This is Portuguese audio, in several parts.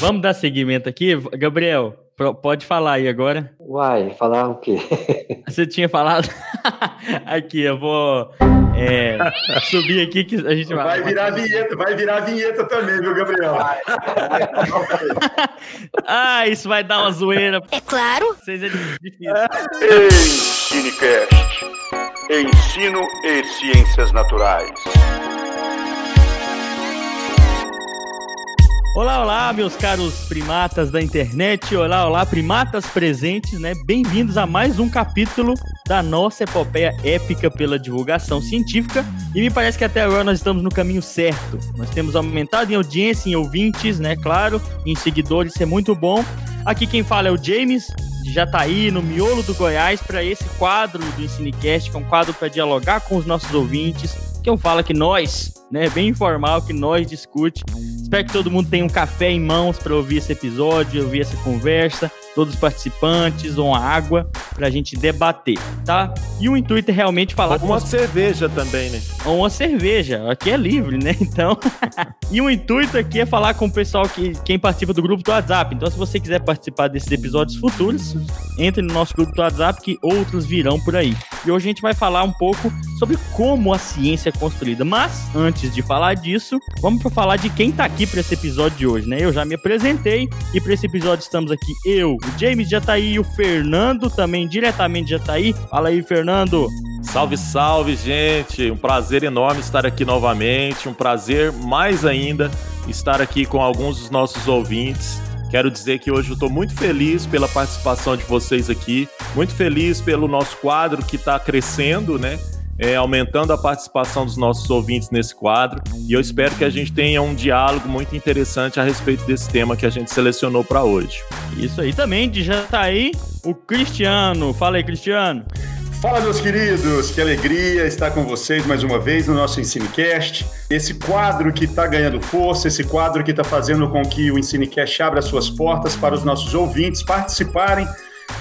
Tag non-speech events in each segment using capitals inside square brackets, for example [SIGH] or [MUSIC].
Vamos dar seguimento aqui, Gabriel. Pode falar aí agora. Uai, falar o quê? [LAUGHS] Você tinha falado? [LAUGHS] aqui, eu vou é, subir aqui que a gente vai. Vai virar vinheta, vai virar vinheta também, viu, Gabriel? [LAUGHS] ah, isso vai dar uma zoeira. É claro. Vocês é difícil. Ensinecast. Ensino e Ciências Naturais. Olá, olá, meus caros primatas da internet. Olá, olá, primatas presentes, né? Bem-vindos a mais um capítulo da nossa epopeia épica pela divulgação científica. E me parece que até agora nós estamos no caminho certo. Nós temos aumentado em audiência, em ouvintes, né? Claro, em seguidores, isso é muito bom. Aqui quem fala é o James, já tá aí no miolo do Goiás para esse quadro do Ensinecast, que é um quadro para dialogar com os nossos ouvintes, que eu falo que nós, né, bem informal, que nós discute. Espero que todo mundo tenha um café em mãos para ouvir esse episódio, ouvir essa conversa, todos os participantes, ou uma água para a gente debater, tá? E o intuito é realmente falar. Ou uma cerveja também, né? Ou uma cerveja, aqui é livre, né? [LAUGHS] Então. e o intuito aqui é falar com o pessoal que quem participa do grupo do WhatsApp. Então, se você quiser participar desses episódios futuros, entre no nosso grupo do WhatsApp que outros virão por aí. E hoje a gente vai falar um pouco sobre como a ciência é construída. Mas, antes de falar disso, vamos para falar de quem tá aqui para esse episódio de hoje, né? Eu já me apresentei e para esse episódio estamos aqui eu, o James já tá aí o Fernando também diretamente já tá aí. Fala aí, Fernando. Salve, salve, gente! Um prazer enorme estar aqui novamente. Um prazer mais ainda estar aqui com alguns dos nossos ouvintes. Quero dizer que hoje eu estou muito feliz pela participação de vocês aqui, muito feliz pelo nosso quadro que está crescendo, né? É, aumentando a participação dos nossos ouvintes nesse quadro. E eu espero que a gente tenha um diálogo muito interessante a respeito desse tema que a gente selecionou para hoje. Isso aí também, já está aí o Cristiano. Fala aí, Cristiano. Fala, meus queridos, que alegria estar com vocês mais uma vez no nosso Ensinecast. Esse quadro que está ganhando força, esse quadro que está fazendo com que o Ensinecast abra suas portas para os nossos ouvintes participarem,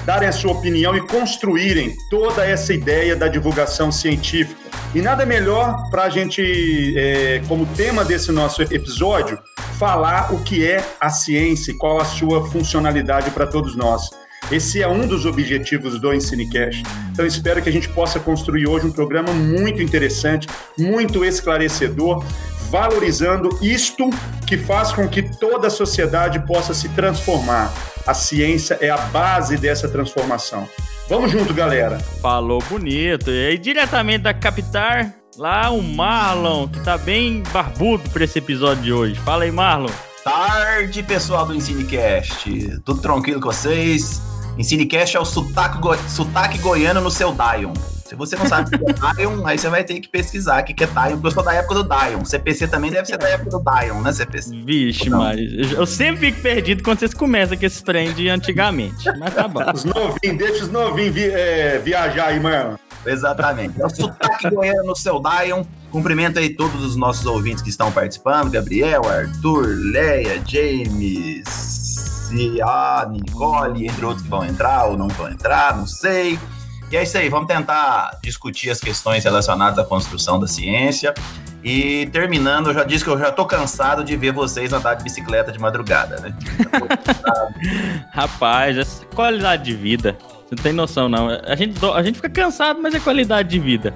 darem a sua opinião e construírem toda essa ideia da divulgação científica. E nada melhor para a gente, é, como tema desse nosso episódio, falar o que é a ciência e qual a sua funcionalidade para todos nós. Esse é um dos objetivos do Ensinecast. Então, espero que a gente possa construir hoje um programa muito interessante, muito esclarecedor, valorizando isto que faz com que toda a sociedade possa se transformar. A ciência é a base dessa transformação. Vamos junto, galera. Falou bonito. E aí, diretamente da Capital, lá o Marlon, que tá bem barbudo para esse episódio de hoje. Fala aí, Marlon. Tarde, pessoal do Ensinecast. Tudo tranquilo com vocês? Ensinecast é o sotaque, go sotaque goiano no seu Dion. Se você não sabe o que é Dion, aí você vai ter que pesquisar o que é Dion, porque eu sou da época do Dion. CPC também deve ser da época do Dion, né, CPC? Vixe, mas eu sempre fico perdido quando vocês começam com esse trem de antigamente. Mas tá bom. Os novinhos, deixa os novinhos vi, é, viajar aí, mano. Exatamente. É o sotaque goiano no seu Dion. Cumprimento aí todos os nossos ouvintes que estão participando: Gabriel, Arthur, Leia, James, a Nicole, entre outros que vão entrar ou não vão entrar, não sei. E é isso aí, vamos tentar discutir as questões relacionadas à construção da ciência. E terminando, eu já disse que eu já tô cansado de ver vocês andar de bicicleta de madrugada, né? [LAUGHS] Rapaz, essa qualidade de vida. Você não tem noção, não. A gente, a gente fica cansado, mas é qualidade de vida.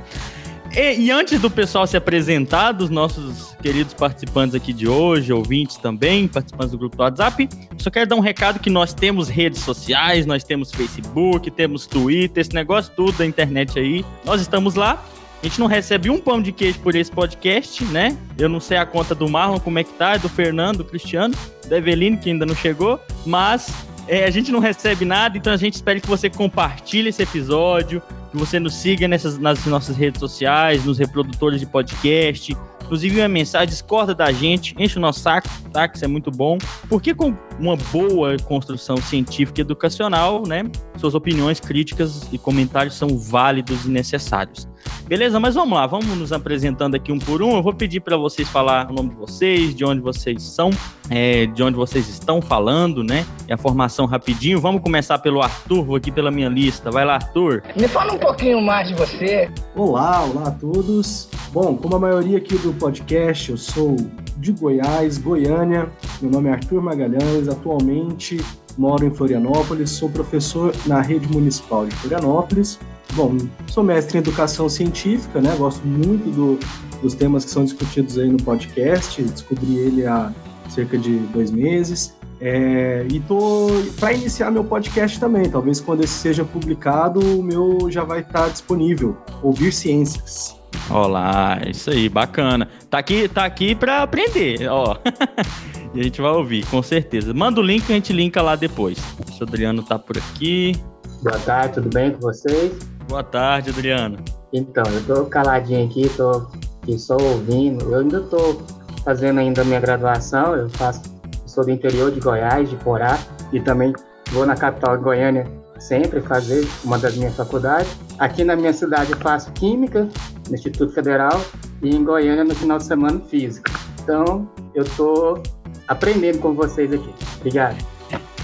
E, e, antes do pessoal se apresentar, dos nossos queridos participantes aqui de hoje, ouvintes também, participantes do grupo do WhatsApp, só quero dar um recado que nós temos redes sociais, nós temos Facebook, temos Twitter, esse negócio tudo da internet aí. Nós estamos lá. A gente não recebe um pão de queijo por esse podcast, né? Eu não sei a conta do Marlon, como é que tá, do Fernando, do Cristiano, da Eveline, que ainda não chegou, mas é, a gente não recebe nada, então a gente espera que você compartilhe esse episódio, que você nos siga nessas, nas nossas redes sociais, nos reprodutores de podcast, nos envie uma mensagem, discorda da gente, enche o nosso saco, tá? Que isso é muito bom. Porque com uma boa construção científica e educacional, né? Suas opiniões, críticas e comentários são válidos e necessários. Beleza, mas vamos lá, vamos nos apresentando aqui um por um. Eu vou pedir para vocês falar o nome de vocês, de onde vocês são, é, de onde vocês estão falando, né? E a formação rapidinho. Vamos começar pelo Arthur, vou aqui pela minha lista. Vai lá, Arthur. Me fala um pouquinho mais de você. Olá, olá a todos. Bom, como a maioria aqui do podcast, eu sou de Goiás, Goiânia. Meu nome é Arthur Magalhães. Atualmente moro em Florianópolis, sou professor na rede municipal de Florianópolis Bom, sou mestre em educação científica, né? Gosto muito do, dos temas que são discutidos aí no podcast. Descobri ele há cerca de dois meses. É, e tô para iniciar meu podcast também. Talvez quando esse seja publicado, o meu já vai estar disponível. Ouvir ciências. Olá, isso aí, bacana. Tá aqui, tá aqui para aprender, ó. [LAUGHS] e a gente vai ouvir, com certeza. Manda o link que a gente linka lá depois. O Adriano tá por aqui. Boa tarde, tudo bem com vocês? Boa tarde, Adriano. Então, eu tô caladinho aqui, tô aqui só ouvindo. Eu ainda tô fazendo ainda minha graduação, eu faço, sou do interior de Goiás, de Porá, e também vou na capital de Goiânia sempre fazer uma das minhas faculdades. Aqui na minha cidade eu faço Química, no Instituto Federal, e em Goiânia no final de semana Física. Então, eu tô aprendendo com vocês aqui. Obrigado.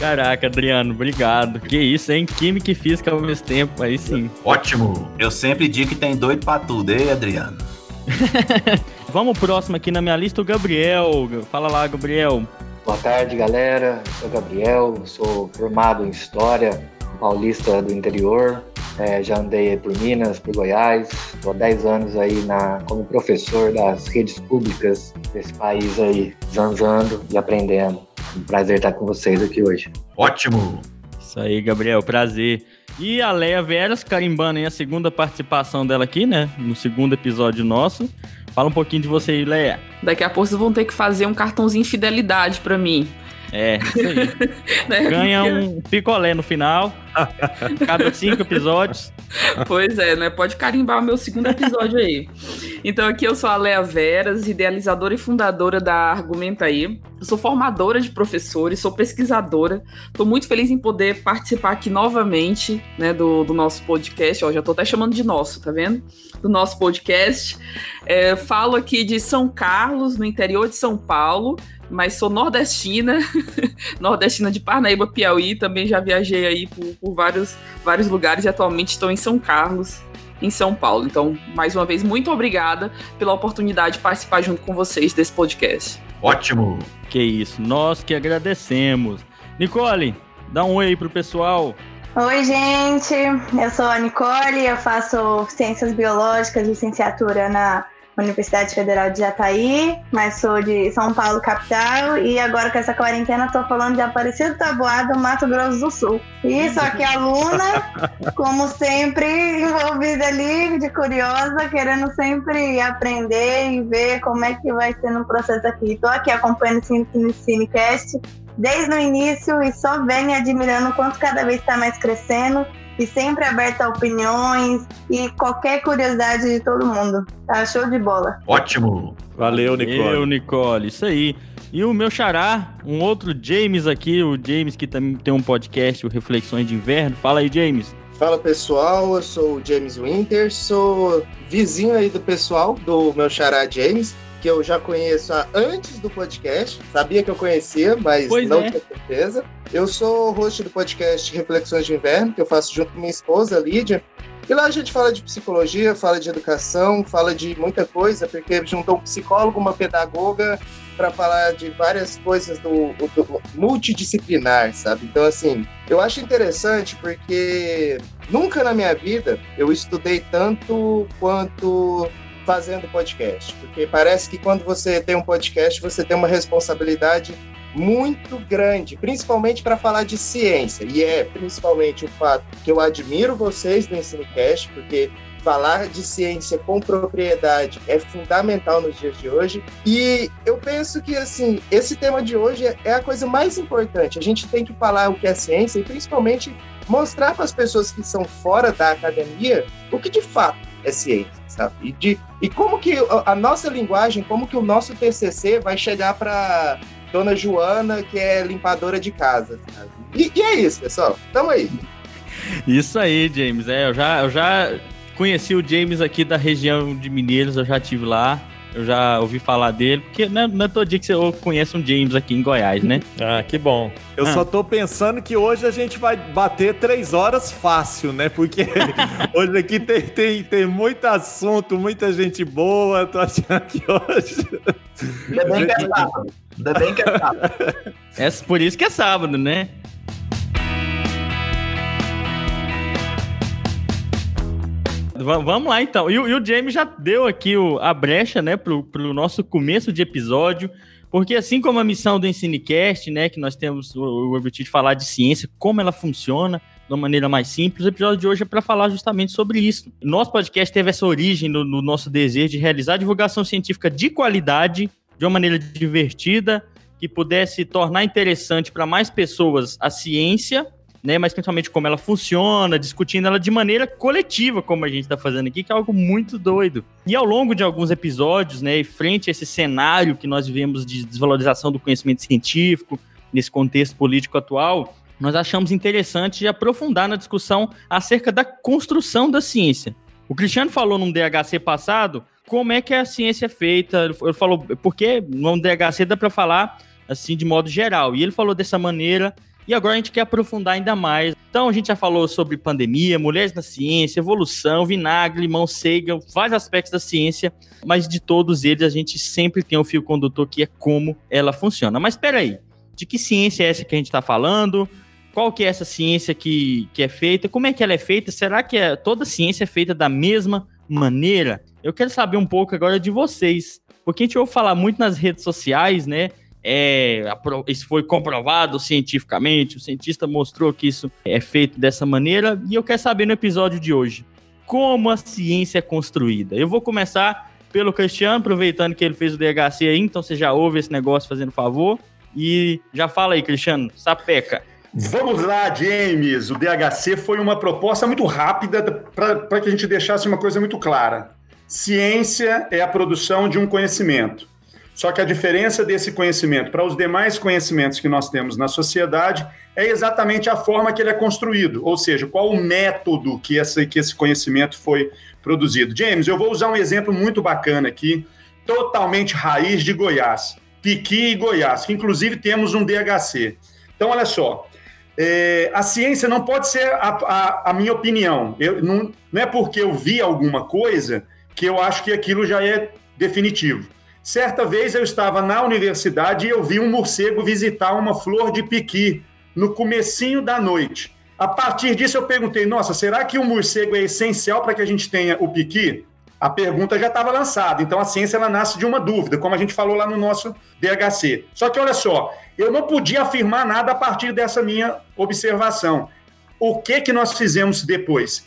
Caraca, Adriano, obrigado. Que isso, hein? Química e física ao mesmo tempo, aí sim. Ótimo. Eu sempre digo que tem doido pra tudo, hein, Adriano? [LAUGHS] Vamos próximo aqui na minha lista, o Gabriel. Fala lá, Gabriel. Boa tarde, galera. Eu sou o Gabriel, sou formado em História, paulista do interior. É, já andei por Minas, por Goiás. Estou há 10 anos aí na, como professor das redes públicas desse país aí, zanzando e aprendendo. Um prazer estar com vocês aqui hoje. Ótimo! Isso aí, Gabriel, prazer. E a Leia Veras, carimbando aí a segunda participação dela aqui, né? No segundo episódio nosso. Fala um pouquinho de você aí, Leia. Daqui a pouco vocês vão ter que fazer um cartãozinho de fidelidade para mim. É, isso aí. [LAUGHS] né? Ganha um picolé no final. [LAUGHS] Cada cinco episódios. Pois é, né? Pode carimbar o meu segundo episódio aí. Então aqui eu sou a Lea Veras, idealizadora e fundadora da Argumenta aí. Eu sou formadora de professores, sou pesquisadora. Estou muito feliz em poder participar aqui novamente, né, do, do nosso podcast. Ó, já estou até chamando de nosso, tá vendo? Do nosso podcast. É, falo aqui de São Carlos, no interior de São Paulo mas sou nordestina, [LAUGHS] nordestina de Parnaíba, Piauí, também já viajei aí por, por, vários, vários lugares e atualmente estou em São Carlos, em São Paulo. Então, mais uma vez, muito obrigada pela oportunidade de participar junto com vocês desse podcast. Ótimo! Que isso, nós que agradecemos. Nicole, dá um oi aí pro pessoal. Oi, gente. Eu sou a Nicole, eu faço Ciências Biológicas, licenciatura na Universidade Federal de Jataí, mas sou de São Paulo, capital, e agora com essa quarentena estou falando de Aparecido Taboado, Mato Grosso do Sul. E só que aluna, [LAUGHS] como sempre, envolvida ali, de curiosa, querendo sempre aprender e ver como é que vai ser no processo aqui. Estou aqui acompanhando o Cinecast desde o início e só venho admirando o quanto cada vez está mais crescendo e sempre aberta a opiniões e qualquer curiosidade de todo mundo. Tá show de bola. Ótimo. Valeu, Nicole. Valeu, Nicole. Isso aí. E o meu xará, um outro James aqui, o James que também tem um podcast, o Reflexões de Inverno. Fala aí, James. Fala pessoal, eu sou o James Winter, sou vizinho aí do pessoal do meu xará James que eu já conheço antes do podcast. Sabia que eu conhecia, mas pois não é. tinha certeza. Eu sou host do podcast Reflexões de Inverno, que eu faço junto com minha esposa, Lídia. E lá a gente fala de psicologia, fala de educação, fala de muita coisa, porque juntou um psicólogo, uma pedagoga, para falar de várias coisas do, do, multidisciplinar, sabe? Então, assim, eu acho interessante porque nunca na minha vida eu estudei tanto quanto fazendo podcast, porque parece que quando você tem um podcast, você tem uma responsabilidade muito grande, principalmente para falar de ciência. E é principalmente o fato que eu admiro vocês do EnsinoCast, porque falar de ciência com propriedade é fundamental nos dias de hoje. E eu penso que assim, esse tema de hoje é a coisa mais importante. A gente tem que falar o que é ciência e principalmente mostrar para as pessoas que são fora da academia o que de fato é ciência sabe? E, de, e como que a nossa linguagem, como que o nosso TCC vai chegar para Dona Joana, que é limpadora de casa. E, e, é isso, pessoal. Tamo aí. Isso aí, James. É, eu já, eu já conheci o James aqui da região de Mineiros, eu já tive lá. Eu já ouvi falar dele, porque não é, não é todo dia que você conhece um James aqui em Goiás, né? Ah, que bom. Eu ah. só tô pensando que hoje a gente vai bater três horas fácil, né? Porque [LAUGHS] hoje aqui tem, tem, tem muito assunto, muita gente boa. Tô achando que hoje. Ainda bem que é sábado. Ainda bem que é sábado. É por isso que é sábado, né? Vamos lá então. E, e, o James já deu aqui o, a brecha, né, pro, pro nosso começo de episódio. Porque assim como a missão do Ensinecast, né, que nós temos o, o objetivo de falar de ciência, como ela funciona de uma maneira mais simples, o episódio de hoje é para falar justamente sobre isso. Nosso podcast teve essa origem no, no nosso desejo de realizar divulgação científica de qualidade, de uma maneira divertida, que pudesse tornar interessante para mais pessoas a ciência né? Mas principalmente como ela funciona, discutindo ela de maneira coletiva, como a gente está fazendo aqui, que é algo muito doido. E ao longo de alguns episódios, né, e frente a esse cenário que nós vivemos de desvalorização do conhecimento científico, nesse contexto político atual, nós achamos interessante aprofundar na discussão acerca da construção da ciência. O Cristiano falou num DHC passado como é que a ciência é feita. Ele falou, porque no DHC dá para falar assim de modo geral. E ele falou dessa maneira e agora a gente quer aprofundar ainda mais. Então a gente já falou sobre pandemia, mulheres na ciência, evolução, vinagre, limão, cega, vários aspectos da ciência, mas de todos eles a gente sempre tem um fio condutor que é como ela funciona. Mas espera aí, de que ciência é essa que a gente está falando? Qual que é essa ciência que, que é feita? Como é que ela é feita? Será que é, toda ciência é feita da mesma maneira? Eu quero saber um pouco agora de vocês, porque a gente ouve falar muito nas redes sociais, né? É, isso foi comprovado cientificamente, o cientista mostrou que isso é feito dessa maneira, e eu quero saber no episódio de hoje, como a ciência é construída. Eu vou começar pelo Cristiano, aproveitando que ele fez o DHC aí, então você já ouve esse negócio fazendo favor, e já fala aí, Cristiano, sapeca. Vamos lá, James. O DHC foi uma proposta muito rápida para que a gente deixasse uma coisa muito clara. Ciência é a produção de um conhecimento. Só que a diferença desse conhecimento para os demais conhecimentos que nós temos na sociedade é exatamente a forma que ele é construído, ou seja, qual o método que esse, que esse conhecimento foi produzido. James, eu vou usar um exemplo muito bacana aqui, totalmente raiz de Goiás, Piqui e Goiás, que inclusive temos um DHC. Então, olha só, é, a ciência não pode ser a, a, a minha opinião. Eu, não, não é porque eu vi alguma coisa que eu acho que aquilo já é definitivo. Certa vez eu estava na universidade e eu vi um morcego visitar uma flor de piqui no comecinho da noite. A partir disso eu perguntei: "Nossa, será que o morcego é essencial para que a gente tenha o piqui?" A pergunta já estava lançada. Então a ciência ela nasce de uma dúvida, como a gente falou lá no nosso DHC. Só que olha só, eu não podia afirmar nada a partir dessa minha observação. O que que nós fizemos depois?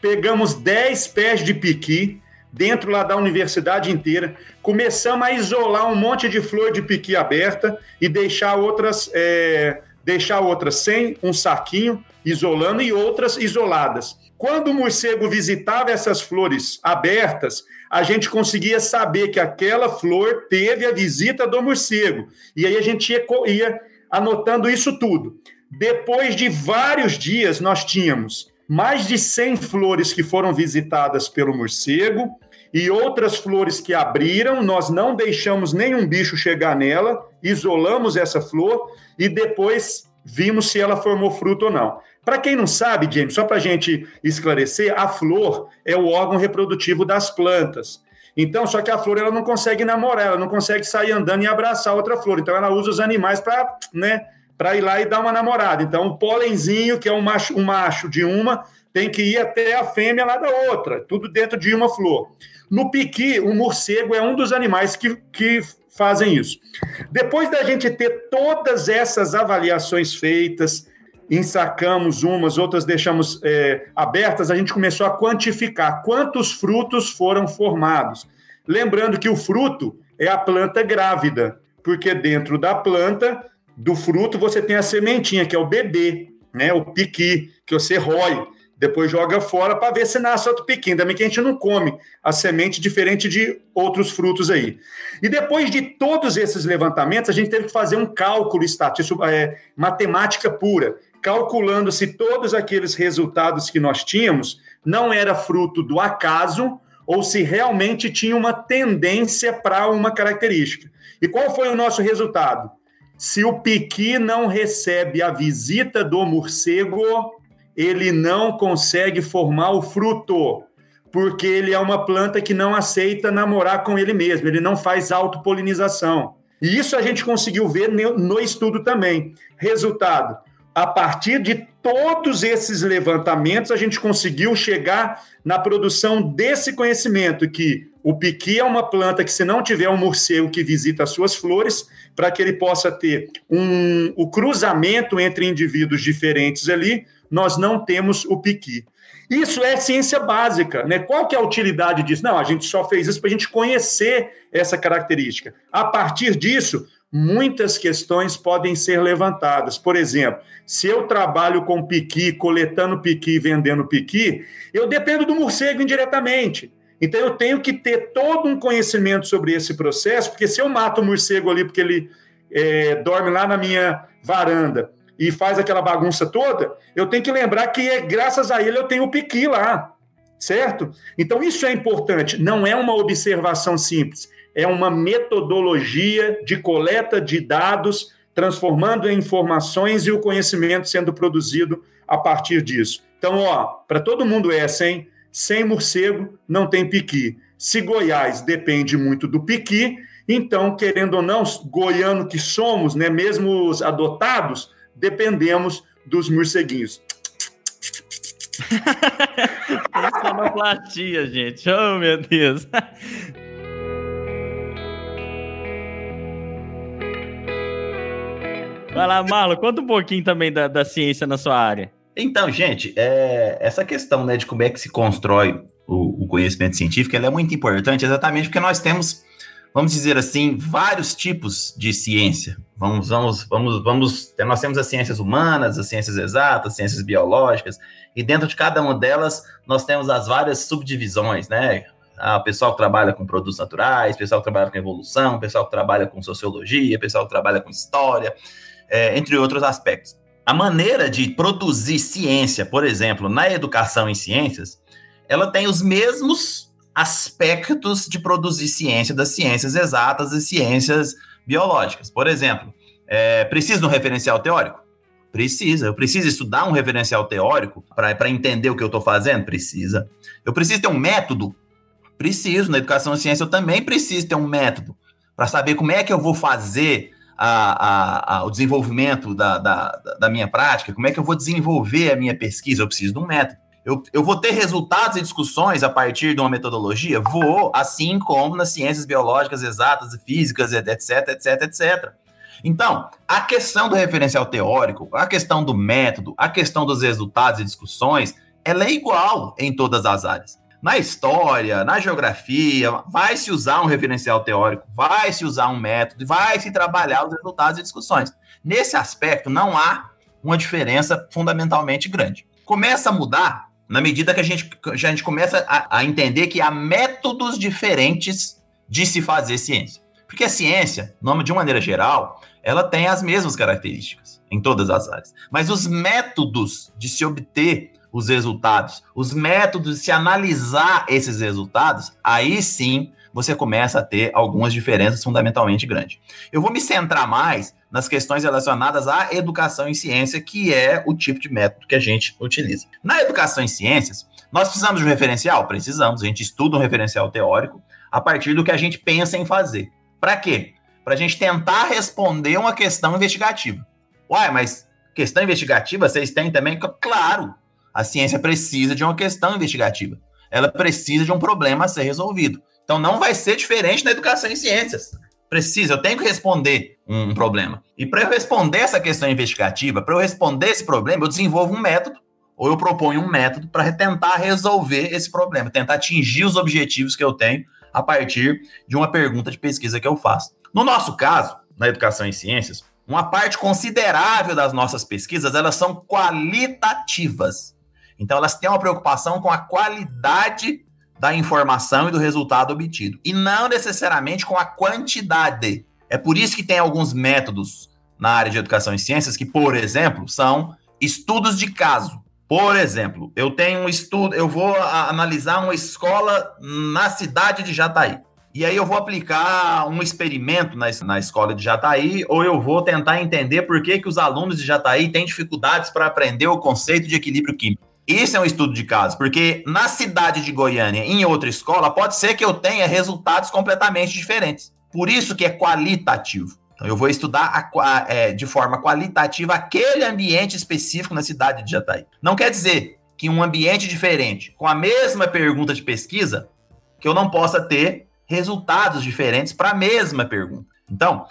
Pegamos 10 pés de piqui, dentro lá da universidade inteira. Começamos a isolar um monte de flor de piqui aberta e deixar outras, é, deixar outras sem um saquinho, isolando, e outras isoladas. Quando o morcego visitava essas flores abertas, a gente conseguia saber que aquela flor teve a visita do morcego. E aí a gente ia, ia anotando isso tudo. Depois de vários dias, nós tínhamos mais de 100 flores que foram visitadas pelo morcego e outras flores que abriram, nós não deixamos nenhum bicho chegar nela, isolamos essa flor e depois vimos se ela formou fruto ou não. Para quem não sabe, James, só para a gente esclarecer, a flor é o órgão reprodutivo das plantas. Então, só que a flor ela não consegue namorar, ela não consegue sair andando e abraçar outra flor. Então, ela usa os animais para né, para ir lá e dar uma namorada. Então, o pólenzinho, que é um macho, um macho de uma, tem que ir até a fêmea lá da outra, tudo dentro de uma flor. No piqui, o morcego é um dos animais que, que fazem isso. Depois da gente ter todas essas avaliações feitas, ensacamos umas, outras deixamos é, abertas, a gente começou a quantificar quantos frutos foram formados. Lembrando que o fruto é a planta grávida, porque dentro da planta do fruto você tem a sementinha, que é o bebê, né? O piqui, que você rói. depois joga fora para ver se nasce outro piqui. Também que a gente não come a semente diferente de outros frutos aí. E depois de todos esses levantamentos, a gente teve que fazer um cálculo estatístico, é, matemática pura, calculando se todos aqueles resultados que nós tínhamos não era fruto do acaso ou se realmente tinha uma tendência para uma característica. E qual foi o nosso resultado? Se o piqui não recebe a visita do morcego, ele não consegue formar o fruto, porque ele é uma planta que não aceita namorar com ele mesmo, ele não faz autopolinização. E isso a gente conseguiu ver no estudo também. Resultado: a partir de todos esses levantamentos, a gente conseguiu chegar na produção desse conhecimento que o piqui é uma planta que, se não tiver um morcego que visita as suas flores, para que ele possa ter um, o cruzamento entre indivíduos diferentes ali, nós não temos o piqui. Isso é ciência básica, né? Qual que é a utilidade disso? Não, a gente só fez isso para a gente conhecer essa característica. A partir disso, muitas questões podem ser levantadas. Por exemplo, se eu trabalho com piqui, coletando piqui vendendo piqui, eu dependo do morcego indiretamente. Então eu tenho que ter todo um conhecimento sobre esse processo, porque se eu mato o morcego ali porque ele é, dorme lá na minha varanda e faz aquela bagunça toda, eu tenho que lembrar que é graças a ele eu tenho o piqui lá, certo? Então isso é importante, não é uma observação simples, é uma metodologia de coleta de dados, transformando em informações e o conhecimento sendo produzido a partir disso. Então, ó, para todo mundo essa, hein? Sem morcego não tem piqui. Se Goiás depende muito do piqui, então, querendo ou não, goiano que somos, né, mesmo os adotados, dependemos dos morceguinhos. Sonoplastia, gente. Oh, meu Deus. Vai lá, Marlon, conta um pouquinho também da, da ciência na sua área. Então, gente, é, essa questão né, de como é que se constrói o, o conhecimento científico é muito importante exatamente porque nós temos, vamos dizer assim, vários tipos de ciência. Vamos, vamos, vamos, vamos. Nós temos as ciências humanas, as ciências exatas, as ciências biológicas, e dentro de cada uma delas nós temos as várias subdivisões, né? Ah, pessoal que trabalha com produtos naturais, pessoal que trabalha com evolução, pessoal que trabalha com sociologia, pessoal que trabalha com história é, entre outros aspectos. A maneira de produzir ciência, por exemplo, na educação em ciências, ela tem os mesmos aspectos de produzir ciência das ciências exatas e ciências biológicas. Por exemplo, é, precisa de um referencial teórico? Precisa. Eu preciso estudar um referencial teórico para entender o que eu estou fazendo? Precisa. Eu preciso ter um método? Preciso. Na educação em ciência eu também preciso ter um método para saber como é que eu vou fazer a, a, o desenvolvimento da, da, da, minha prática, como é que eu vou desenvolver a minha pesquisa? Eu preciso de um método. Eu, eu vou ter resultados e discussões a partir de uma metodologia? Vou, assim como nas ciências biológicas exatas e físicas, etc, etc, etc. Então, a questão do referencial teórico, a questão do método, a questão dos resultados e discussões, ela é igual em todas as áreas na história, na geografia, vai se usar um referencial teórico, vai se usar um método, vai se trabalhar os resultados e discussões. Nesse aspecto, não há uma diferença fundamentalmente grande. Começa a mudar na medida que a gente, a gente começa a, a entender que há métodos diferentes de se fazer ciência. Porque a ciência, de uma maneira geral, ela tem as mesmas características em todas as áreas. Mas os métodos de se obter os resultados, os métodos de se analisar esses resultados, aí sim você começa a ter algumas diferenças fundamentalmente grandes. Eu vou me centrar mais nas questões relacionadas à educação em ciência, que é o tipo de método que a gente utiliza. Na educação em ciências, nós precisamos de um referencial? Precisamos. A gente estuda um referencial teórico a partir do que a gente pensa em fazer. Para quê? Para a gente tentar responder uma questão investigativa. Uai, mas questão investigativa vocês têm também? Claro, a ciência precisa de uma questão investigativa. Ela precisa de um problema a ser resolvido. Então não vai ser diferente na educação em ciências. Precisa, eu tenho que responder um problema. E para eu responder essa questão investigativa, para eu responder esse problema, eu desenvolvo um método ou eu proponho um método para tentar resolver esse problema, tentar atingir os objetivos que eu tenho a partir de uma pergunta de pesquisa que eu faço. No nosso caso, na educação em ciências, uma parte considerável das nossas pesquisas, elas são qualitativas. Então, elas têm uma preocupação com a qualidade da informação e do resultado obtido, e não necessariamente com a quantidade. É por isso que tem alguns métodos na área de educação e ciências que, por exemplo, são estudos de caso. Por exemplo, eu tenho um estudo, eu vou analisar uma escola na cidade de Jataí. E aí eu vou aplicar um experimento na, na escola de Jataí, ou eu vou tentar entender por que, que os alunos de Jataí têm dificuldades para aprender o conceito de equilíbrio químico. Isso é um estudo de caso, porque na cidade de Goiânia, em outra escola, pode ser que eu tenha resultados completamente diferentes. Por isso que é qualitativo. Então, eu vou estudar a, é, de forma qualitativa aquele ambiente específico na cidade de Jataí. Não quer dizer que um ambiente diferente, com a mesma pergunta de pesquisa, que eu não possa ter resultados diferentes para a mesma pergunta. Então,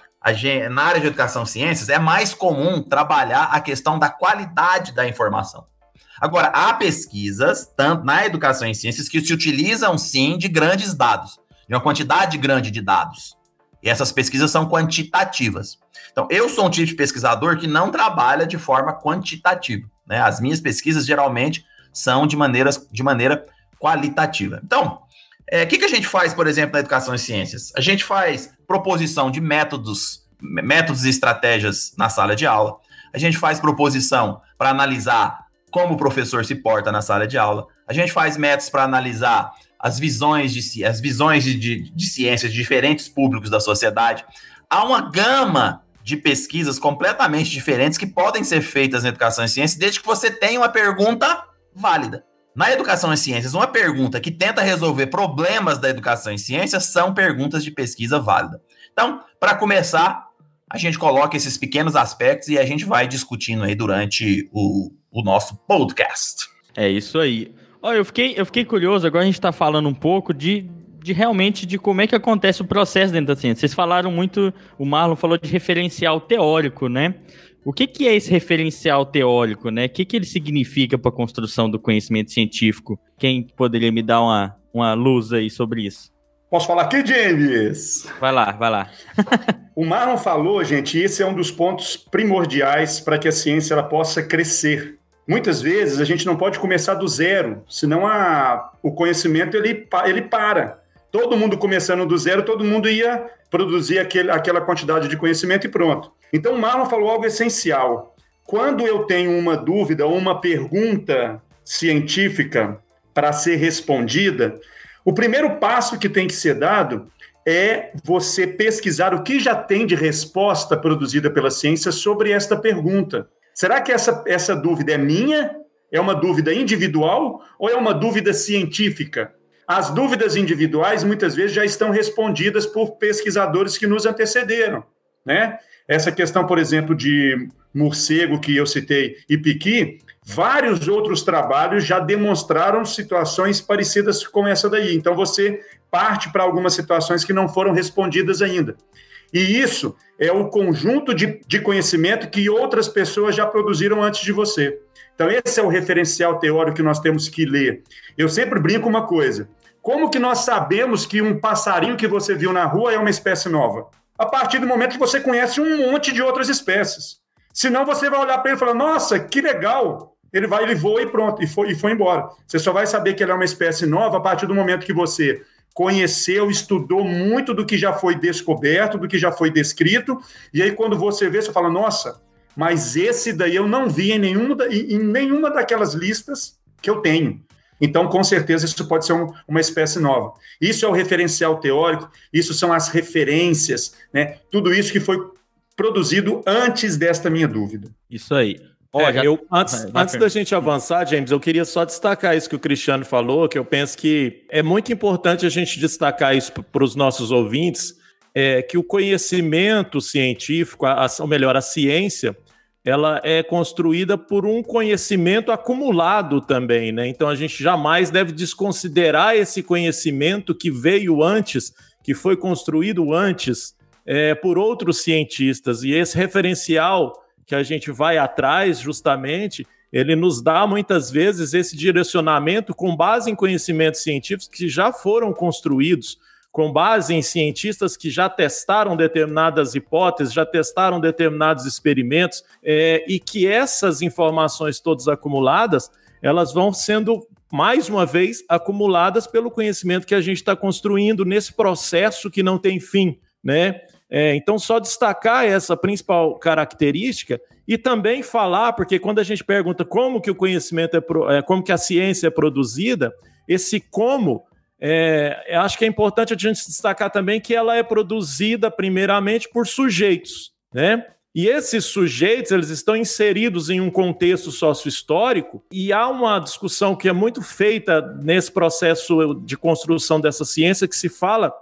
na área de educação e ciências, é mais comum trabalhar a questão da qualidade da informação. Agora, há pesquisas, tanto na educação e ciências, que se utilizam sim de grandes dados, de uma quantidade grande de dados. E essas pesquisas são quantitativas. Então, eu sou um tipo de pesquisador que não trabalha de forma quantitativa. Né? As minhas pesquisas geralmente são de, maneiras, de maneira qualitativa. Então, o é, que, que a gente faz, por exemplo, na educação e ciências? A gente faz proposição de métodos, métodos e estratégias na sala de aula. A gente faz proposição para analisar como o professor se porta na sala de aula. A gente faz métodos para analisar as visões de as visões de, de, de ciências de diferentes públicos da sociedade. Há uma gama de pesquisas completamente diferentes que podem ser feitas na educação e ciência, desde que você tenha uma pergunta válida. Na educação e ciências, uma pergunta que tenta resolver problemas da educação e ciências são perguntas de pesquisa válida. Então, para começar, a gente coloca esses pequenos aspectos e a gente vai discutindo aí durante o, o nosso podcast. É isso aí. Olha, eu fiquei, eu fiquei curioso, agora a gente está falando um pouco de, de realmente de como é que acontece o processo dentro da ciência. Vocês falaram muito, o Marlon falou de referencial teórico, né? O que, que é esse referencial teórico, né? O que, que ele significa para a construção do conhecimento científico? Quem poderia me dar uma, uma luz aí sobre isso? Posso falar aqui, James? Vai lá, vai lá. [LAUGHS] o Marlon falou, gente, esse é um dos pontos primordiais para que a ciência ela possa crescer. Muitas vezes a gente não pode começar do zero, senão a, o conhecimento ele, ele para. Todo mundo começando do zero, todo mundo ia produzir aquele, aquela quantidade de conhecimento e pronto. Então, o Marlon falou algo essencial. Quando eu tenho uma dúvida ou uma pergunta científica para ser respondida, o primeiro passo que tem que ser dado é você pesquisar o que já tem de resposta produzida pela ciência sobre esta pergunta. Será que essa, essa dúvida é minha? É uma dúvida individual ou é uma dúvida científica? As dúvidas individuais muitas vezes já estão respondidas por pesquisadores que nos antecederam, né? Essa questão, por exemplo, de morcego que eu citei e piqui, vários outros trabalhos já demonstraram situações parecidas com essa daí. Então você parte para algumas situações que não foram respondidas ainda. E isso é o conjunto de, de conhecimento que outras pessoas já produziram antes de você. Então, esse é o referencial teórico que nós temos que ler. Eu sempre brinco uma coisa: como que nós sabemos que um passarinho que você viu na rua é uma espécie nova? a partir do momento que você conhece um monte de outras espécies. Senão você vai olhar para ele e falar: nossa, que legal! Ele vai, ele voa e pronto, e foi, e foi embora. Você só vai saber que ele é uma espécie nova a partir do momento que você conheceu, estudou muito do que já foi descoberto, do que já foi descrito, e aí quando você vê, você fala: nossa, mas esse daí eu não vi em nenhuma, em nenhuma daquelas listas que eu tenho. Então, com certeza, isso pode ser um, uma espécie nova. Isso é o referencial teórico, isso são as referências, né? Tudo isso que foi produzido antes desta minha dúvida. Isso aí. Olha, é, eu, antes, vai antes da gente avançar, James, eu queria só destacar isso que o Cristiano falou, que eu penso que é muito importante a gente destacar isso para os nossos ouvintes, é, que o conhecimento científico, a, a, ou melhor, a ciência, ela é construída por um conhecimento acumulado também, né? Então a gente jamais deve desconsiderar esse conhecimento que veio antes, que foi construído antes é, por outros cientistas. E esse referencial que a gente vai atrás, justamente, ele nos dá muitas vezes esse direcionamento com base em conhecimentos científicos que já foram construídos com base em cientistas que já testaram determinadas hipóteses, já testaram determinados experimentos, é, e que essas informações todas acumuladas elas vão sendo mais uma vez acumuladas pelo conhecimento que a gente está construindo nesse processo que não tem fim, né? É, então, só destacar essa principal característica e também falar, porque quando a gente pergunta como que o conhecimento é, é como que a ciência é produzida, esse como é, acho que é importante a gente destacar também que ela é produzida primeiramente por sujeitos, né? E esses sujeitos, eles estão inseridos em um contexto sócio-histórico e há uma discussão que é muito feita nesse processo de construção dessa ciência que se fala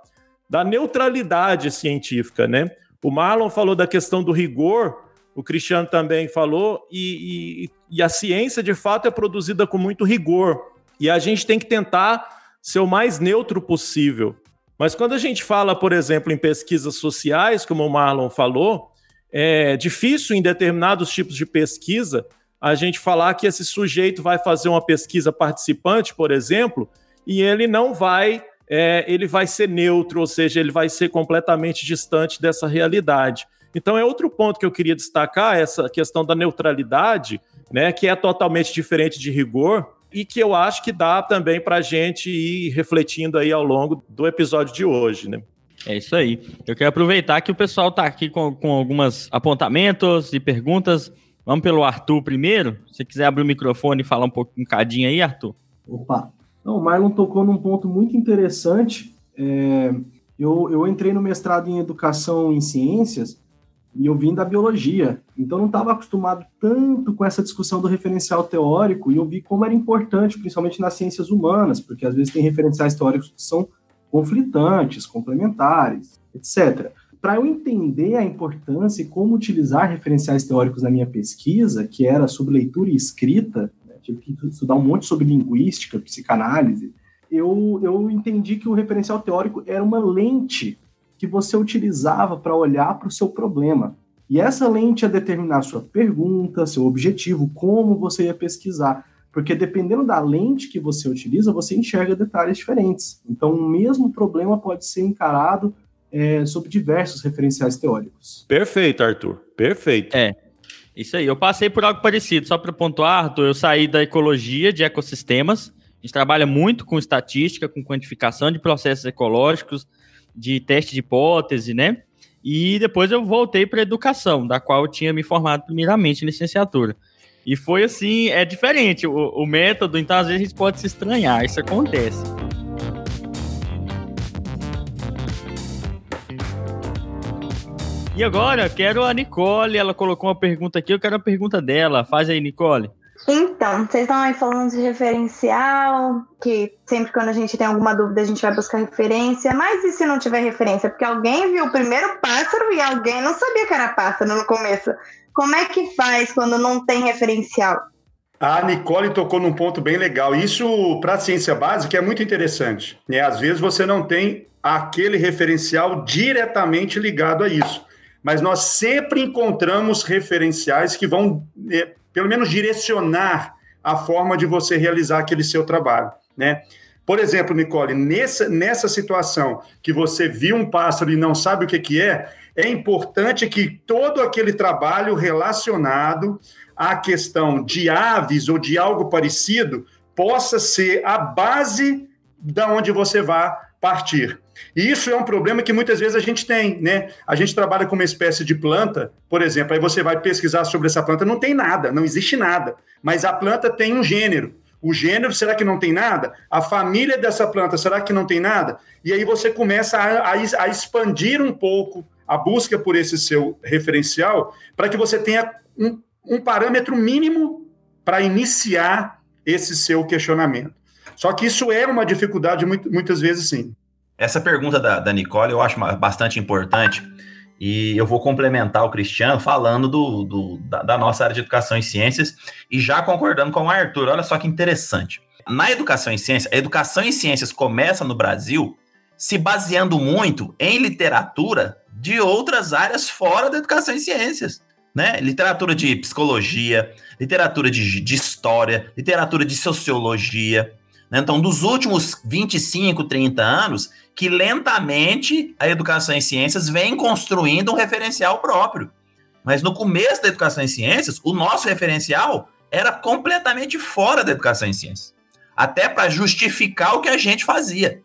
da neutralidade científica, né? O Marlon falou da questão do rigor, o Cristiano também falou, e, e, e a ciência, de fato, é produzida com muito rigor. E a gente tem que tentar ser o mais neutro possível. Mas quando a gente fala, por exemplo, em pesquisas sociais, como o Marlon falou, é difícil em determinados tipos de pesquisa a gente falar que esse sujeito vai fazer uma pesquisa participante, por exemplo, e ele não vai é, ele vai ser neutro, ou seja, ele vai ser completamente distante dessa realidade. Então é outro ponto que eu queria destacar, essa questão da neutralidade, né, que é totalmente diferente de rigor, e que eu acho que dá também para a gente ir refletindo aí ao longo do episódio de hoje, né? É isso aí. Eu quero aproveitar que o pessoal está aqui com, com alguns apontamentos e perguntas. Vamos pelo Arthur primeiro. Se quiser abrir o microfone e falar um pouco, um cadinho aí, Arthur. Opa, não, o Marlon tocou num ponto muito interessante. É, eu, eu entrei no mestrado em Educação em Ciências e eu vim da biologia, então não estava acostumado tanto com essa discussão do referencial teórico e eu vi como era importante, principalmente nas ciências humanas, porque às vezes tem referenciais teóricos que são conflitantes, complementares, etc. Para eu entender a importância e como utilizar referenciais teóricos na minha pesquisa, que era sobre leitura e escrita, tive que estudar um monte sobre linguística, psicanálise, eu, eu entendi que o referencial teórico era uma lente que você utilizava para olhar para o seu problema. E essa lente ia determinar sua pergunta, seu objetivo, como você ia pesquisar. Porque dependendo da lente que você utiliza, você enxerga detalhes diferentes. Então, o mesmo problema pode ser encarado é, sob diversos referenciais teóricos. Perfeito, Arthur. Perfeito. É. Isso aí, eu passei por algo parecido. Só para pontuar, Arthur, eu saí da ecologia de ecossistemas. A gente trabalha muito com estatística, com quantificação de processos ecológicos, de teste de hipótese, né? E depois eu voltei para educação, da qual eu tinha me formado primeiramente em licenciatura. E foi assim, é diferente o, o método, então às vezes a gente pode se estranhar, isso acontece. E agora, quero a Nicole. Ela colocou uma pergunta aqui, eu quero a pergunta dela. Faz aí, Nicole. Então, vocês estão aí falando de referencial, que sempre quando a gente tem alguma dúvida a gente vai buscar referência, mas e se não tiver referência? Porque alguém viu o primeiro pássaro e alguém não sabia que era pássaro no começo. Como é que faz quando não tem referencial? A Nicole tocou num ponto bem legal. Isso, para a ciência básica, é muito interessante. Né? Às vezes você não tem aquele referencial diretamente ligado a isso mas nós sempre encontramos referenciais que vão, é, pelo menos, direcionar a forma de você realizar aquele seu trabalho, né? Por exemplo, Nicole, nessa, nessa situação que você viu um pássaro e não sabe o que, que é, é importante que todo aquele trabalho relacionado à questão de aves ou de algo parecido possa ser a base da onde você vai partir. E isso é um problema que muitas vezes a gente tem, né? A gente trabalha com uma espécie de planta, por exemplo, aí você vai pesquisar sobre essa planta, não tem nada, não existe nada, mas a planta tem um gênero. O gênero, será que não tem nada? A família dessa planta, será que não tem nada? E aí você começa a, a, a expandir um pouco a busca por esse seu referencial para que você tenha um, um parâmetro mínimo para iniciar esse seu questionamento. Só que isso é uma dificuldade muito, muitas vezes, sim. Essa pergunta da, da Nicole eu acho bastante importante e eu vou complementar o Cristiano falando do, do da, da, nossa área de educação em ciências e já concordando com o Arthur. Olha só que interessante. Na educação em ciências, a educação em ciências começa no Brasil se baseando muito em literatura de outras áreas fora da educação em ciências. Né? Literatura de psicologia, literatura de, de história, literatura de sociologia. Né? Então, dos últimos 25, 30 anos, que lentamente a educação em ciências vem construindo um referencial próprio. Mas no começo da educação em ciências, o nosso referencial era completamente fora da educação em ciências. Até para justificar o que a gente fazia.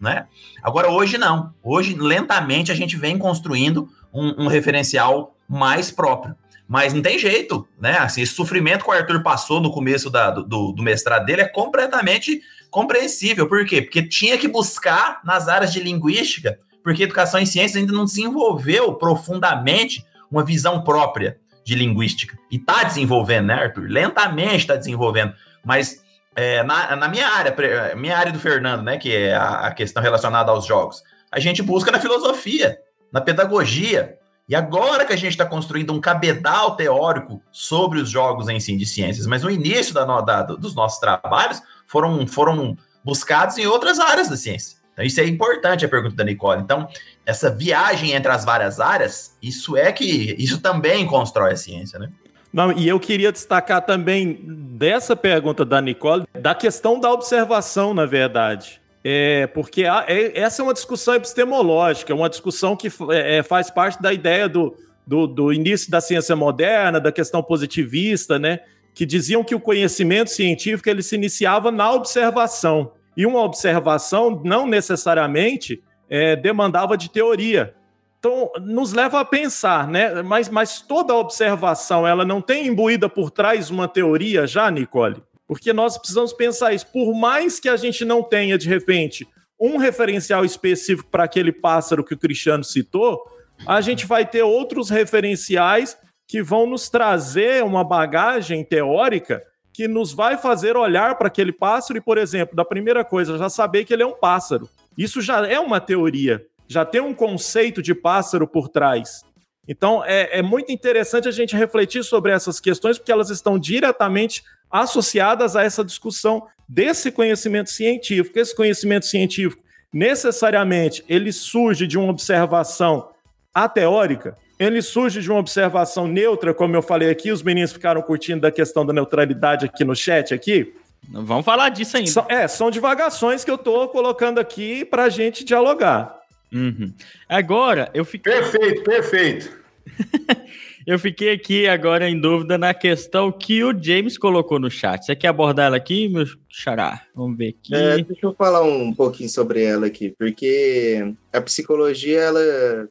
Né? Agora, hoje não. Hoje, lentamente, a gente vem construindo um, um referencial mais próprio. Mas não tem jeito, né? Assim, esse sofrimento que o Arthur passou no começo da, do, do mestrado dele é completamente compreensível. Por quê? Porque tinha que buscar nas áreas de linguística, porque educação em ciências ainda não desenvolveu profundamente uma visão própria de linguística. E está desenvolvendo, né, Arthur? Lentamente está desenvolvendo. Mas é, na, na, minha área, minha área do Fernando, né, que é a, a questão relacionada aos jogos, a gente busca na filosofia, na pedagogia, e agora que a gente está construindo um cabedal teórico sobre os jogos em si de ciências, mas no início da, da, dos nossos trabalhos foram, foram buscados em outras áreas da ciência. Então, isso é importante a pergunta da Nicole. Então, essa viagem entre as várias áreas, isso é que isso também constrói a ciência, né? Não, e eu queria destacar também dessa pergunta da Nicole, da questão da observação, na verdade. É, porque a, é, essa é uma discussão epistemológica, é uma discussão que é, é, faz parte da ideia do, do, do, início da ciência moderna, da questão positivista, né? Que diziam que o conhecimento científico ele se iniciava na observação. E uma observação não necessariamente é, demandava de teoria. Então, nos leva a pensar, né? Mas, mas toda observação, ela não tem imbuída por trás uma teoria já, Nicole? Porque nós precisamos pensar isso. Por mais que a gente não tenha, de repente, um referencial específico para aquele pássaro que o Cristiano citou, a gente vai ter outros referenciais que vão nos trazer uma bagagem teórica que nos vai fazer olhar para aquele pássaro e, por exemplo, da primeira coisa, já saber que ele é um pássaro. Isso já é uma teoria, já tem um conceito de pássaro por trás. Então, é, é muito interessante a gente refletir sobre essas questões, porque elas estão diretamente associadas a essa discussão desse conhecimento científico. Esse conhecimento científico, necessariamente, ele surge de uma observação ateórica, ele surge de uma observação neutra, como eu falei aqui, os meninos ficaram curtindo da questão da neutralidade aqui no chat aqui. Vamos falar disso ainda. São, é, são divagações que eu estou colocando aqui para a gente dialogar. Uhum. Agora, eu fiquei. Perfeito, perfeito. [LAUGHS] Eu fiquei aqui agora em dúvida na questão que o James colocou no chat. Você quer abordar ela aqui, meu xará? Vamos ver aqui. É, deixa eu falar um pouquinho sobre ela aqui, porque a psicologia, ela,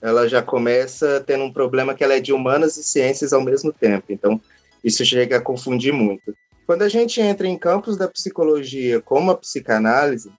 ela já começa tendo um problema que ela é de humanas e ciências ao mesmo tempo. Então, isso chega a confundir muito. Quando a gente entra em campos da psicologia como a psicanálise,